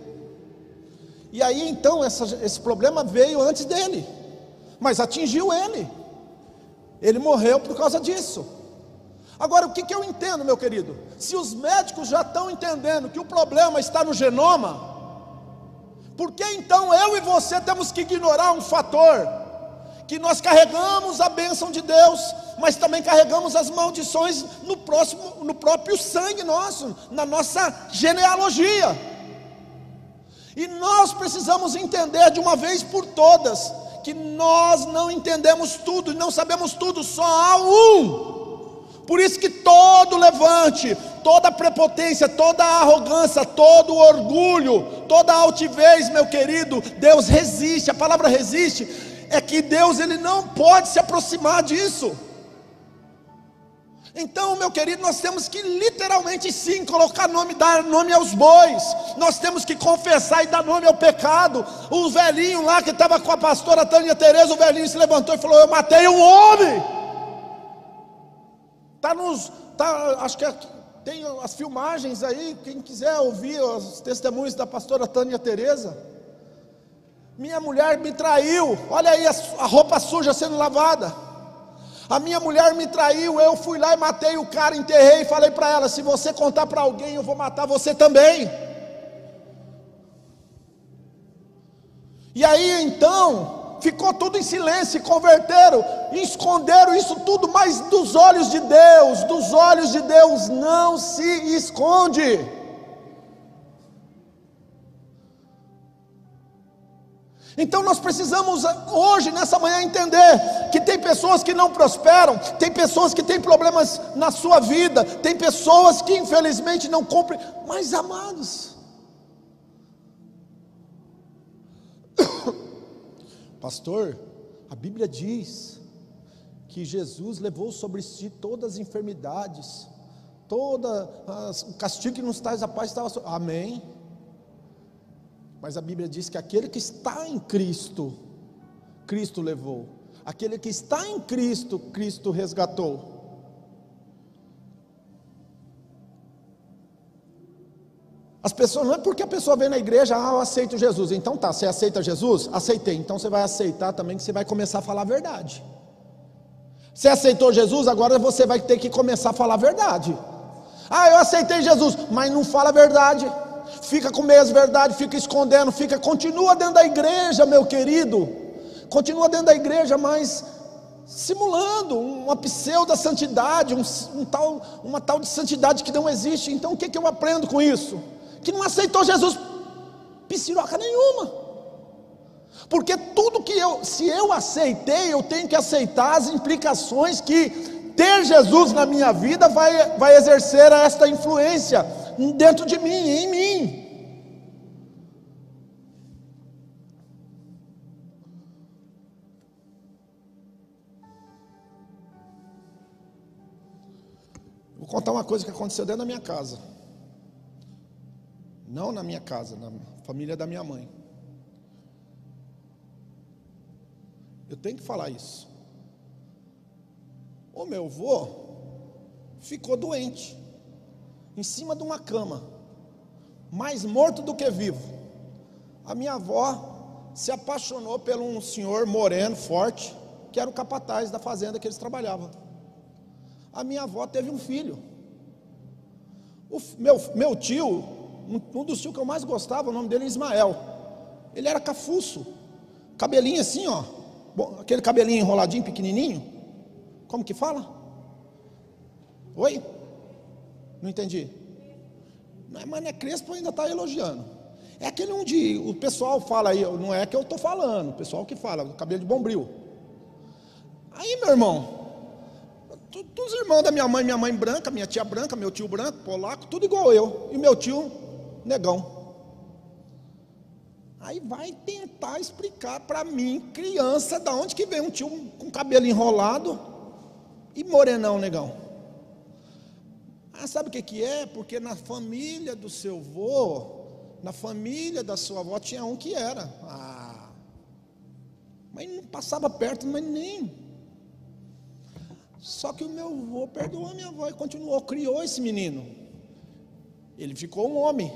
E aí então essa, esse problema veio antes dele, mas atingiu ele. Ele morreu por causa disso. Agora, o que, que eu entendo, meu querido? Se os médicos já estão entendendo que o problema está no genoma, por que então eu e você temos que ignorar um fator? Que nós carregamos a bênção de Deus, mas também carregamos as maldições no, próximo, no próprio sangue nosso, na nossa genealogia. E nós precisamos entender de uma vez por todas que nós não entendemos tudo e não sabemos tudo, só há um por isso que todo levante, toda prepotência, toda arrogância, todo orgulho, toda altivez, meu querido, Deus resiste. A palavra resiste é que Deus ele não pode se aproximar disso. Então, meu querido, nós temos que literalmente sim colocar nome, dar nome aos bois. Nós temos que confessar e dar nome ao pecado. O velhinho lá que estava com a pastora Tânia Tereza, o velhinho se levantou e falou: Eu matei um homem. Tá nos, tá, acho que é, tem as filmagens aí, quem quiser ouvir os testemunhos da pastora Tânia Teresa. Minha mulher me traiu, olha aí a, a roupa suja sendo lavada. A minha mulher me traiu, eu fui lá e matei o cara, enterrei e falei para ela: se você contar para alguém, eu vou matar você também. E aí então, ficou tudo em silêncio, converteram, esconderam isso tudo, mas dos olhos de Deus, dos olhos de Deus não se esconde. Então nós precisamos hoje, nessa manhã, entender que tem pessoas que não prosperam, tem pessoas que têm problemas na sua vida, tem pessoas que infelizmente não cumprem, mas amados, pastor, a Bíblia diz que Jesus levou sobre si todas as enfermidades, toda as, o castigo que nos traz a paz estava. Amém. Mas a Bíblia diz que aquele que está em Cristo, Cristo levou. Aquele que está em Cristo, Cristo resgatou. As pessoas, não é porque a pessoa vem na igreja, ah, eu aceito Jesus. Então tá, você aceita Jesus? Aceitei. Então você vai aceitar também que você vai começar a falar a verdade. Você aceitou Jesus, agora você vai ter que começar a falar a verdade. Ah, eu aceitei Jesus, mas não fala a verdade fica com meias verdade, fica escondendo, fica, continua dentro da igreja, meu querido, continua dentro da igreja, mas simulando uma pseudo santidade, um, um tal, uma tal de santidade que não existe. Então o que, que eu aprendo com isso? Que não aceitou Jesus psiroca nenhuma. Porque tudo que eu, se eu aceitei, eu tenho que aceitar as implicações que ter Jesus na minha vida vai, vai exercer esta influência dentro de mim, em mim. Vou contar uma coisa que aconteceu dentro da minha casa. Não na minha casa, na família da minha mãe. Eu tenho que falar isso. O meu avô ficou doente em cima de uma cama, mais morto do que vivo. A minha avó se apaixonou por um senhor moreno, forte, que era o capataz da fazenda que eles trabalhavam. A minha avó teve um filho. O meu, meu tio, um, dos tios que eu mais gostava, o nome dele é Ismael. Ele era cafuço, cabelinho assim, ó, aquele cabelinho enroladinho, pequenininho. Como que fala? Oi? Não entendi. Não é Crespo ainda está elogiando. É aquele onde o pessoal fala aí, não é que eu estou falando, o pessoal que fala, cabelo de bombril. Aí, meu irmão, todos os irmãos da minha mãe, minha mãe branca, minha tia branca, meu tio branco, polaco, tudo igual eu. E meu tio, negão. Aí vai tentar explicar para mim, criança, da onde que vem um tio com cabelo enrolado e morenão, negão. Ah, sabe o que, que é? Porque na família do seu avô, na família da sua avó, tinha um que era. Ah, mas não passava perto, mas nem. Só que o meu avô perdoou a minha avó e continuou, criou esse menino. Ele ficou um homem.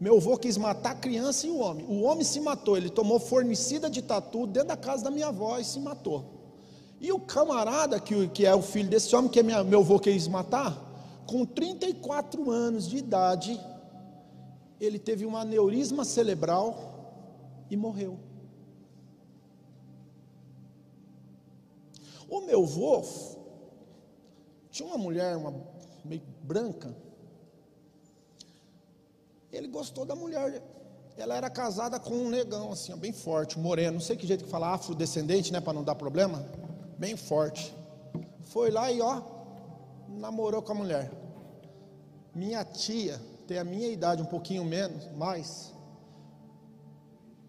Meu avô quis matar a criança e o homem. O homem se matou, ele tomou fornicida de tatu dentro da casa da minha avó e se matou. E o camarada, que, que é o filho desse homem, que é minha, meu avô quis matar, com 34 anos de idade, ele teve um aneurisma cerebral e morreu. O meu avô tinha uma mulher, uma meio branca. Ele gostou da mulher. Ela era casada com um negão, assim, bem forte, moreno. Não sei que jeito que fala, afrodescendente, né, para não dar problema bem forte. Foi lá e ó, namorou com a mulher. Minha tia tem a minha idade, um pouquinho menos, mais.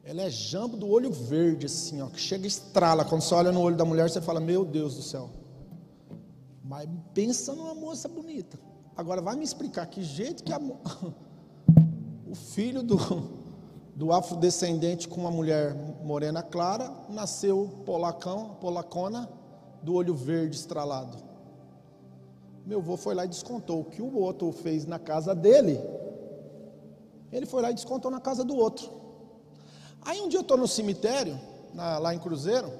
Ela é jambo do olho verde, assim, ó, que chega e estrala. Quando você olha no olho da mulher, você fala: Meu Deus do céu. Mas pensa numa moça bonita. Agora vai me explicar que jeito que a, o filho do, do afrodescendente com uma mulher morena clara nasceu polacão, polacona do olho verde estralado. Meu avô foi lá e descontou o que o outro fez na casa dele. Ele foi lá e descontou na casa do outro. Aí um dia eu estou no cemitério, na, lá em Cruzeiro,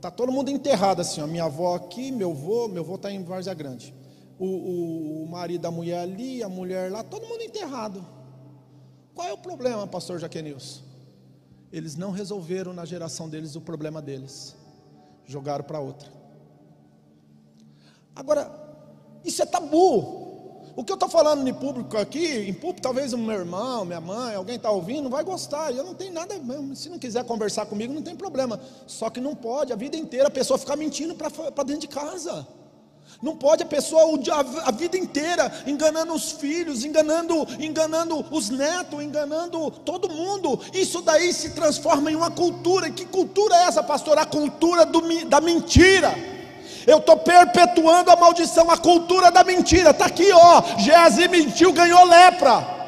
tá todo mundo enterrado assim, ó, minha avó aqui, meu avô, meu avô está em Várzea Grande. O, o, o marido da mulher ali, a mulher lá, todo mundo enterrado. Qual é o problema, pastor Jaquenilson? Eles não resolveram na geração deles o problema deles jogaram para outra. Agora, isso é tabu. O que eu estou falando em público aqui, em público, talvez o meu irmão, minha mãe, alguém está ouvindo, não vai gostar. Eu não tenho nada. Se não quiser conversar comigo, não tem problema. Só que não pode a vida inteira a pessoa ficar mentindo para dentro de casa. Não pode a pessoa a vida inteira enganando os filhos, enganando, enganando os netos, enganando todo mundo. Isso daí se transforma em uma cultura. E que cultura é essa, pastor? A cultura do, da mentira. Eu estou perpetuando a maldição, a cultura da mentira. Está aqui, ó. Geazi mentiu, ganhou lepra.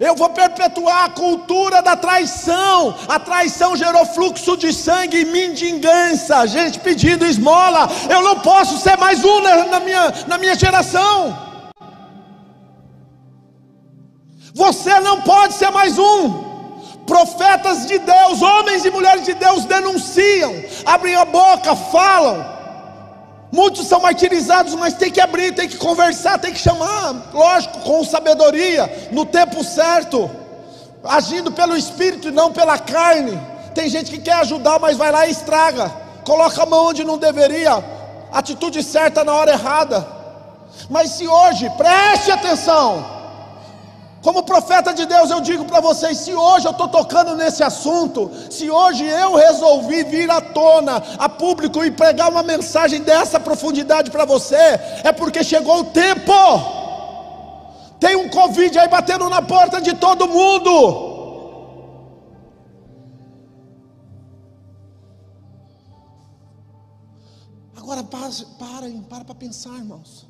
Eu vou perpetuar a cultura da traição. A traição gerou fluxo de sangue e mendigança. Gente pedindo esmola. Eu não posso ser mais um na, minha, na minha geração. Você não pode ser mais um. Profetas de Deus, homens e mulheres de Deus denunciam, abrem a boca, falam Muitos são martirizados, mas tem que abrir, tem que conversar, tem que chamar, lógico, com sabedoria, no tempo certo, agindo pelo espírito e não pela carne. Tem gente que quer ajudar, mas vai lá e estraga, coloca a mão onde não deveria, atitude certa na hora errada. Mas se hoje, preste atenção, como profeta de Deus, eu digo para vocês: se hoje eu estou tocando nesse assunto, se hoje eu resolvi vir à tona, a público e pregar uma mensagem dessa profundidade para você, é porque chegou o tempo. Tem um Covid aí batendo na porta de todo mundo. Agora para para para pensar, irmãos.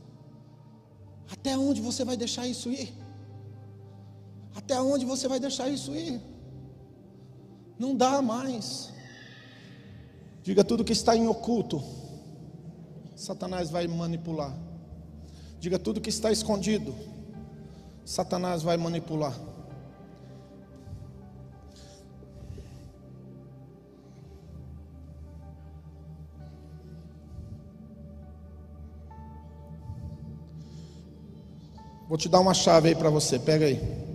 Até onde você vai deixar isso ir? Até onde você vai deixar isso ir? Não dá mais. Diga tudo que está em oculto. Satanás vai manipular. Diga tudo que está escondido. Satanás vai manipular. Vou te dar uma chave aí para você, pega aí.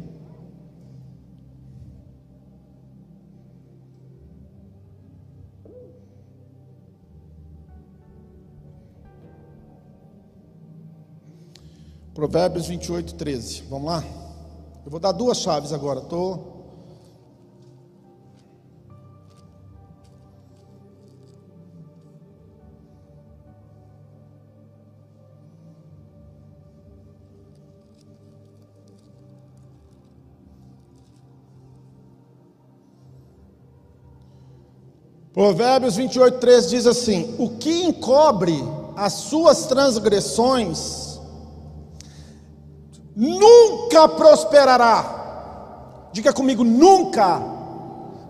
Provérbios 28, 13. Vamos lá? Eu vou dar duas chaves agora. Estou. Provérbios 28, 13 diz assim: O que encobre as suas transgressões nunca prosperará. Diga comigo, nunca.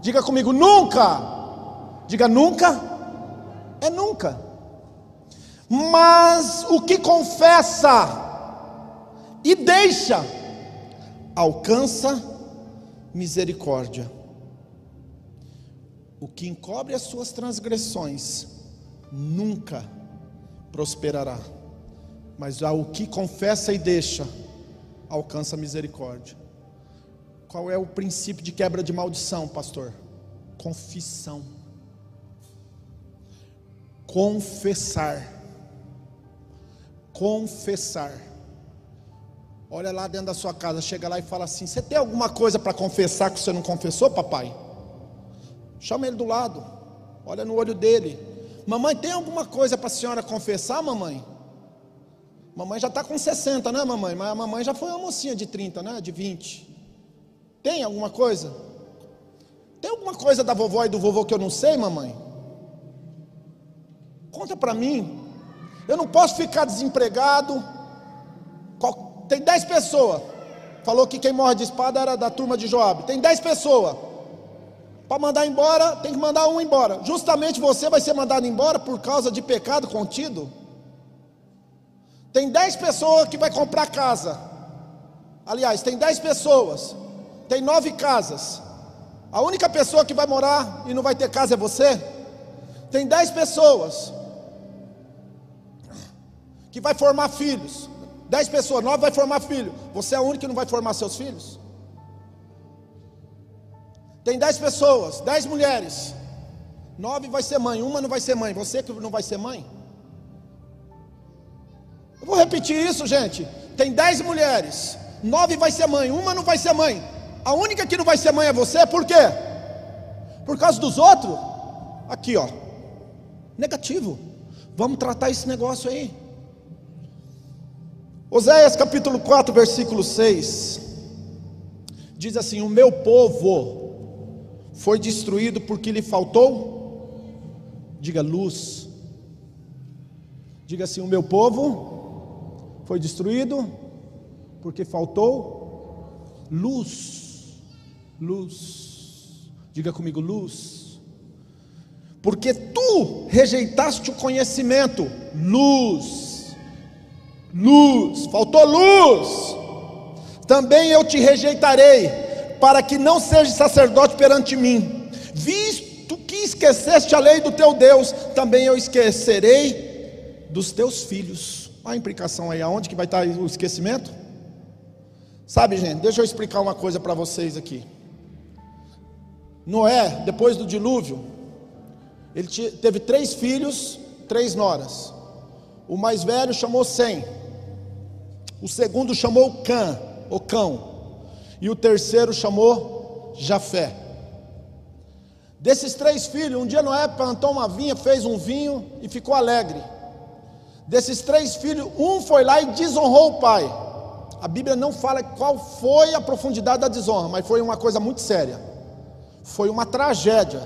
Diga comigo, nunca. Diga nunca. É nunca. Mas o que confessa e deixa, alcança misericórdia. O que encobre as suas transgressões, nunca prosperará. Mas o que confessa e deixa, alcança misericórdia. Qual é o princípio de quebra de maldição, pastor? Confissão. Confessar. Confessar. Olha lá dentro da sua casa, chega lá e fala assim: Você tem alguma coisa para confessar que você não confessou, papai? Chama ele do lado, olha no olho dele. Mamãe, tem alguma coisa para a senhora confessar, mamãe? Mamãe já está com 60, né, mamãe? Mas a mamãe já foi uma mocinha de 30, né? De 20. Tem alguma coisa? Tem alguma coisa da vovó e do vovô que eu não sei, mamãe? Conta para mim. Eu não posso ficar desempregado. Tem 10 pessoas. Falou que quem morre de espada era da turma de Joab. Tem 10 pessoas. Para mandar embora, tem que mandar um embora. Justamente você vai ser mandado embora por causa de pecado contido. Tem 10 pessoas que vai comprar casa. Aliás, tem 10 pessoas. Tem nove casas. A única pessoa que vai morar e não vai ter casa é você? Tem 10 pessoas que vai formar filhos. 10 pessoas, 9 vai formar filho. Você é o único que não vai formar seus filhos? Tem 10 pessoas, 10 mulheres. 9 vai ser mãe, uma não vai ser mãe. Você que não vai ser mãe? Eu vou repetir isso, gente. Tem dez mulheres, nove vai ser mãe, uma não vai ser mãe. A única que não vai ser mãe é você, por quê? Por causa dos outros? Aqui, ó. Negativo. Vamos tratar esse negócio aí. Oséias capítulo 4, versículo 6. Diz assim: O meu povo foi destruído porque lhe faltou, diga luz. Diga assim: O meu povo foi destruído porque faltou luz. Luz. Diga comigo, luz. Porque tu rejeitaste o conhecimento, luz. Luz, faltou luz. Também eu te rejeitarei, para que não sejas sacerdote perante mim. Visto que esqueceste a lei do teu Deus, também eu esquecerei dos teus filhos. Olha a implicação aí, aonde que vai estar o esquecimento? Sabe, gente, deixa eu explicar uma coisa para vocês aqui. Noé, depois do dilúvio, ele teve três filhos, três noras. O mais velho chamou Sem. O segundo chamou Cã, o cão. E o terceiro chamou Jafé. Desses três filhos, um dia Noé plantou uma vinha, fez um vinho e ficou alegre. Desses três filhos, um foi lá e desonrou o pai. A Bíblia não fala qual foi a profundidade da desonra, mas foi uma coisa muito séria. Foi uma tragédia.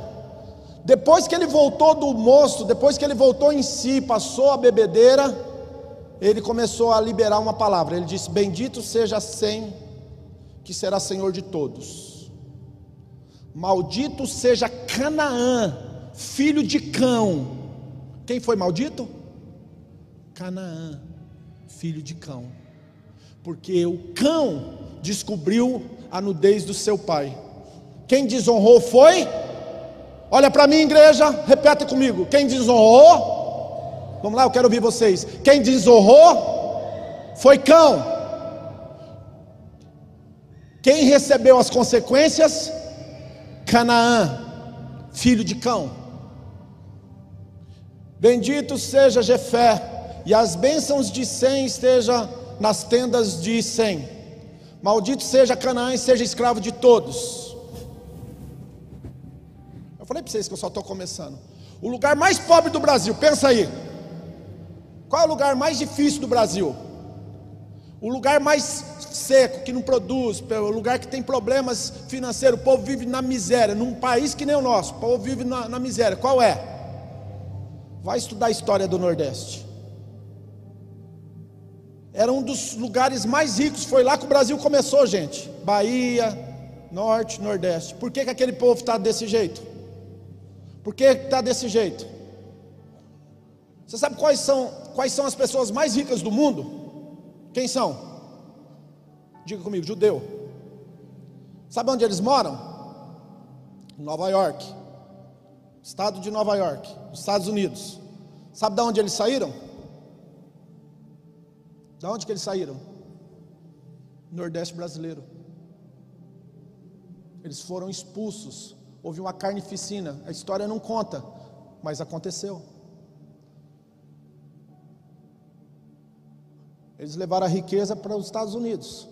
Depois que ele voltou do moço, depois que ele voltou em si, passou a bebedeira, ele começou a liberar uma palavra. Ele disse: Bendito seja Sem, que será Senhor de todos. Maldito seja Canaã, filho de cão. Quem foi maldito? Canaã, filho de cão. Porque o cão descobriu a nudez do seu pai. Quem desonrou foi? Olha para mim, igreja, repete comigo. Quem desonrou? Vamos lá, eu quero ouvir vocês. Quem desonrou foi cão. Quem recebeu as consequências? Canaã, filho de cão. Bendito seja Jefé, e as bênçãos de Sem estejam nas tendas de Sem. Maldito seja Canaã e seja escravo de todos. Eu falei para vocês que eu só estou começando. O lugar mais pobre do Brasil, pensa aí. Qual é o lugar mais difícil do Brasil? O lugar mais seco, que não produz, o lugar que tem problemas financeiros, o povo vive na miséria, num país que nem o nosso, o povo vive na, na miséria. Qual é? Vai estudar a história do Nordeste. Era um dos lugares mais ricos, foi lá que o Brasil começou, gente. Bahia, Norte, Nordeste. Por que, que aquele povo está desse jeito? Por que está desse jeito? Você sabe quais são, quais são as pessoas mais ricas do mundo? Quem são? Diga comigo, judeu. Sabe onde eles moram? Nova York. Estado de Nova York, Estados Unidos. Sabe de onde eles saíram? Da onde que eles saíram? Nordeste brasileiro. Eles foram expulsos. Houve uma carnificina. A história não conta, mas aconteceu. Eles levaram a riqueza para os Estados Unidos.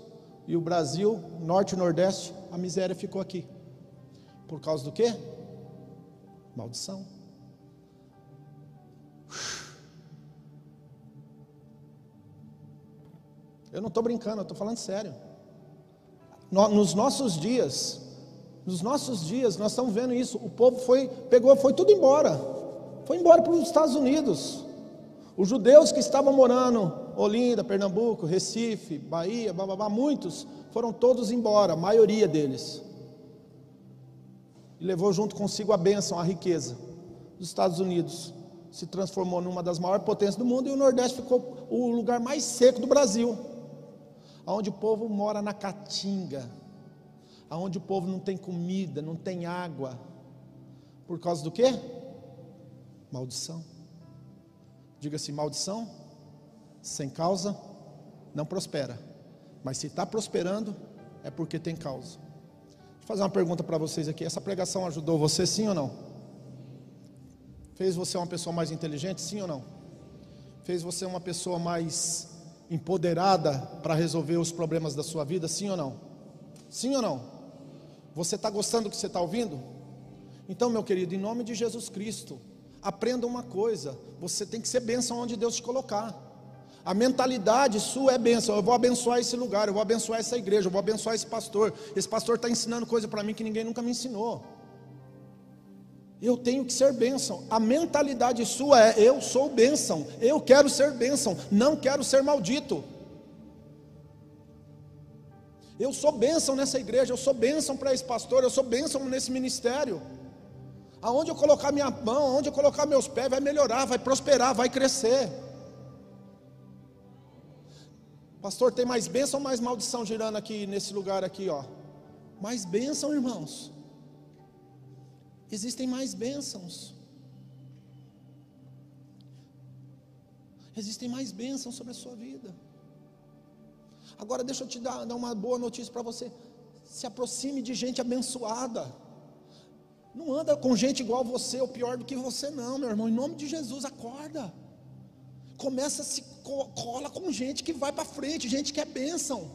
E o Brasil, norte e nordeste, a miséria ficou aqui. Por causa do quê? Maldição. Eu não estou brincando, eu estou falando sério. Nos nossos dias, nos nossos dias, nós estamos vendo isso. O povo foi, pegou, foi tudo embora. Foi embora para os Estados Unidos. Os judeus que estavam morando, Olinda, Pernambuco, Recife, Bahia, bababá, muitos foram todos embora, a maioria deles. E levou junto consigo a bênção, a riqueza. Os Estados Unidos se transformou numa das maiores potências do mundo e o Nordeste ficou o lugar mais seco do Brasil, onde o povo mora na caatinga, onde o povo não tem comida, não tem água. Por causa do quê? Maldição. Diga assim: maldição, sem causa, não prospera. Mas se está prosperando, é porque tem causa. Deixa eu fazer uma pergunta para vocês aqui: essa pregação ajudou você sim ou não? Fez você uma pessoa mais inteligente, sim ou não? Fez você uma pessoa mais empoderada para resolver os problemas da sua vida, sim ou não? Sim ou não? Você está gostando do que você está ouvindo? Então, meu querido, em nome de Jesus Cristo, aprenda uma coisa: você tem que ser bênção onde Deus te colocar. A mentalidade sua é bênção. Eu vou abençoar esse lugar, eu vou abençoar essa igreja, eu vou abençoar esse pastor. Esse pastor está ensinando coisa para mim que ninguém nunca me ensinou. Eu tenho que ser bênção. A mentalidade sua é: eu sou bênção, eu quero ser bênção, não quero ser maldito. Eu sou bênção nessa igreja, eu sou bênção para esse pastor, eu sou bênção nesse ministério. Aonde eu colocar minha mão, aonde eu colocar meus pés, vai melhorar, vai prosperar, vai crescer. Pastor, tem mais bênção ou mais maldição girando aqui nesse lugar aqui, ó? Mais bênção, irmãos. Existem mais bênçãos. Existem mais bênçãos sobre a sua vida. Agora deixa eu te dar, dar uma boa notícia para você. Se aproxime de gente abençoada. Não anda com gente igual você ou pior do que você, não, meu irmão. Em nome de Jesus, acorda. Começa a se cola com gente que vai para frente, gente que é bênção.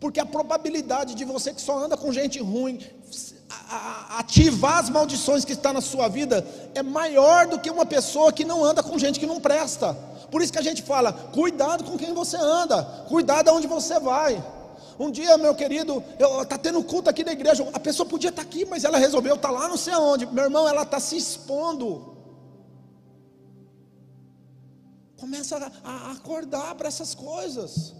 Porque a probabilidade de você que só anda com gente ruim ativar as maldições que está na sua vida é maior do que uma pessoa que não anda com gente que não presta. Por isso que a gente fala: cuidado com quem você anda, cuidado aonde você vai. Um dia, meu querido, está tendo culto aqui na igreja. A pessoa podia estar tá aqui, mas ela resolveu estar tá lá, não sei aonde. Meu irmão, ela está se expondo. Começa a, a acordar para essas coisas.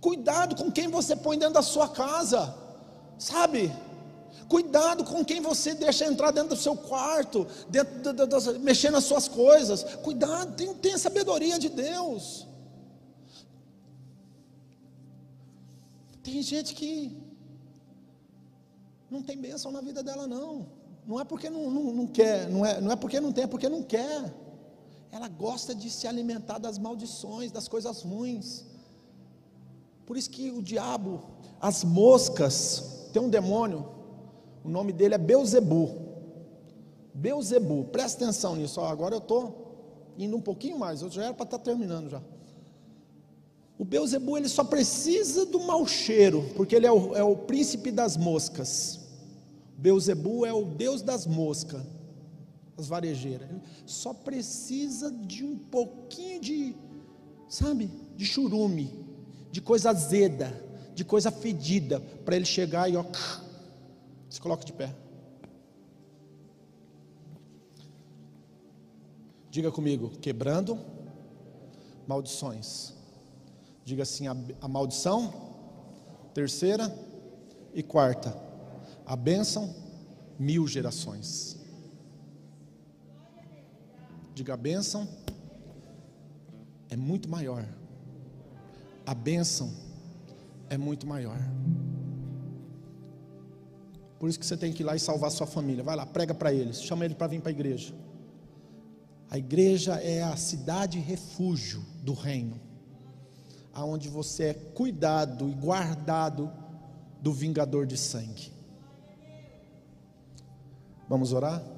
Cuidado com quem você põe dentro da sua casa, sabe? Cuidado com quem você deixa entrar dentro do seu quarto, dentro do, do, do, mexer nas suas coisas. Cuidado, tem, tem a sabedoria de Deus. Tem gente que não tem bênção na vida dela, não. Não é porque não, não, não quer, não é, não é porque não tem, é porque não quer. Ela gosta de se alimentar das maldições, das coisas ruins. Por isso que o diabo, as moscas, tem um demônio, o nome dele é Beuzebu. Beuzebu, presta atenção nisso. Ó, agora eu estou indo um pouquinho mais, eu já era para estar tá terminando já. O Beuzebu ele só precisa do mau cheiro, porque ele é o, é o príncipe das moscas. Beuzebu é o deus das moscas as varejeiras. Ele só precisa de um pouquinho de, sabe, de churume, de coisa azeda, de coisa fedida, para ele chegar e ó, se coloca de pé. Diga comigo, quebrando maldições. Diga assim: a, a maldição, terceira e quarta, a bênção, mil gerações. Diga a bênção é muito maior. A bênção é muito maior. Por isso que você tem que ir lá e salvar sua família. Vai lá, prega para eles, chama ele para vir para a igreja. A igreja é a cidade refúgio do reino, aonde você é cuidado e guardado do vingador de sangue. Vamos orar?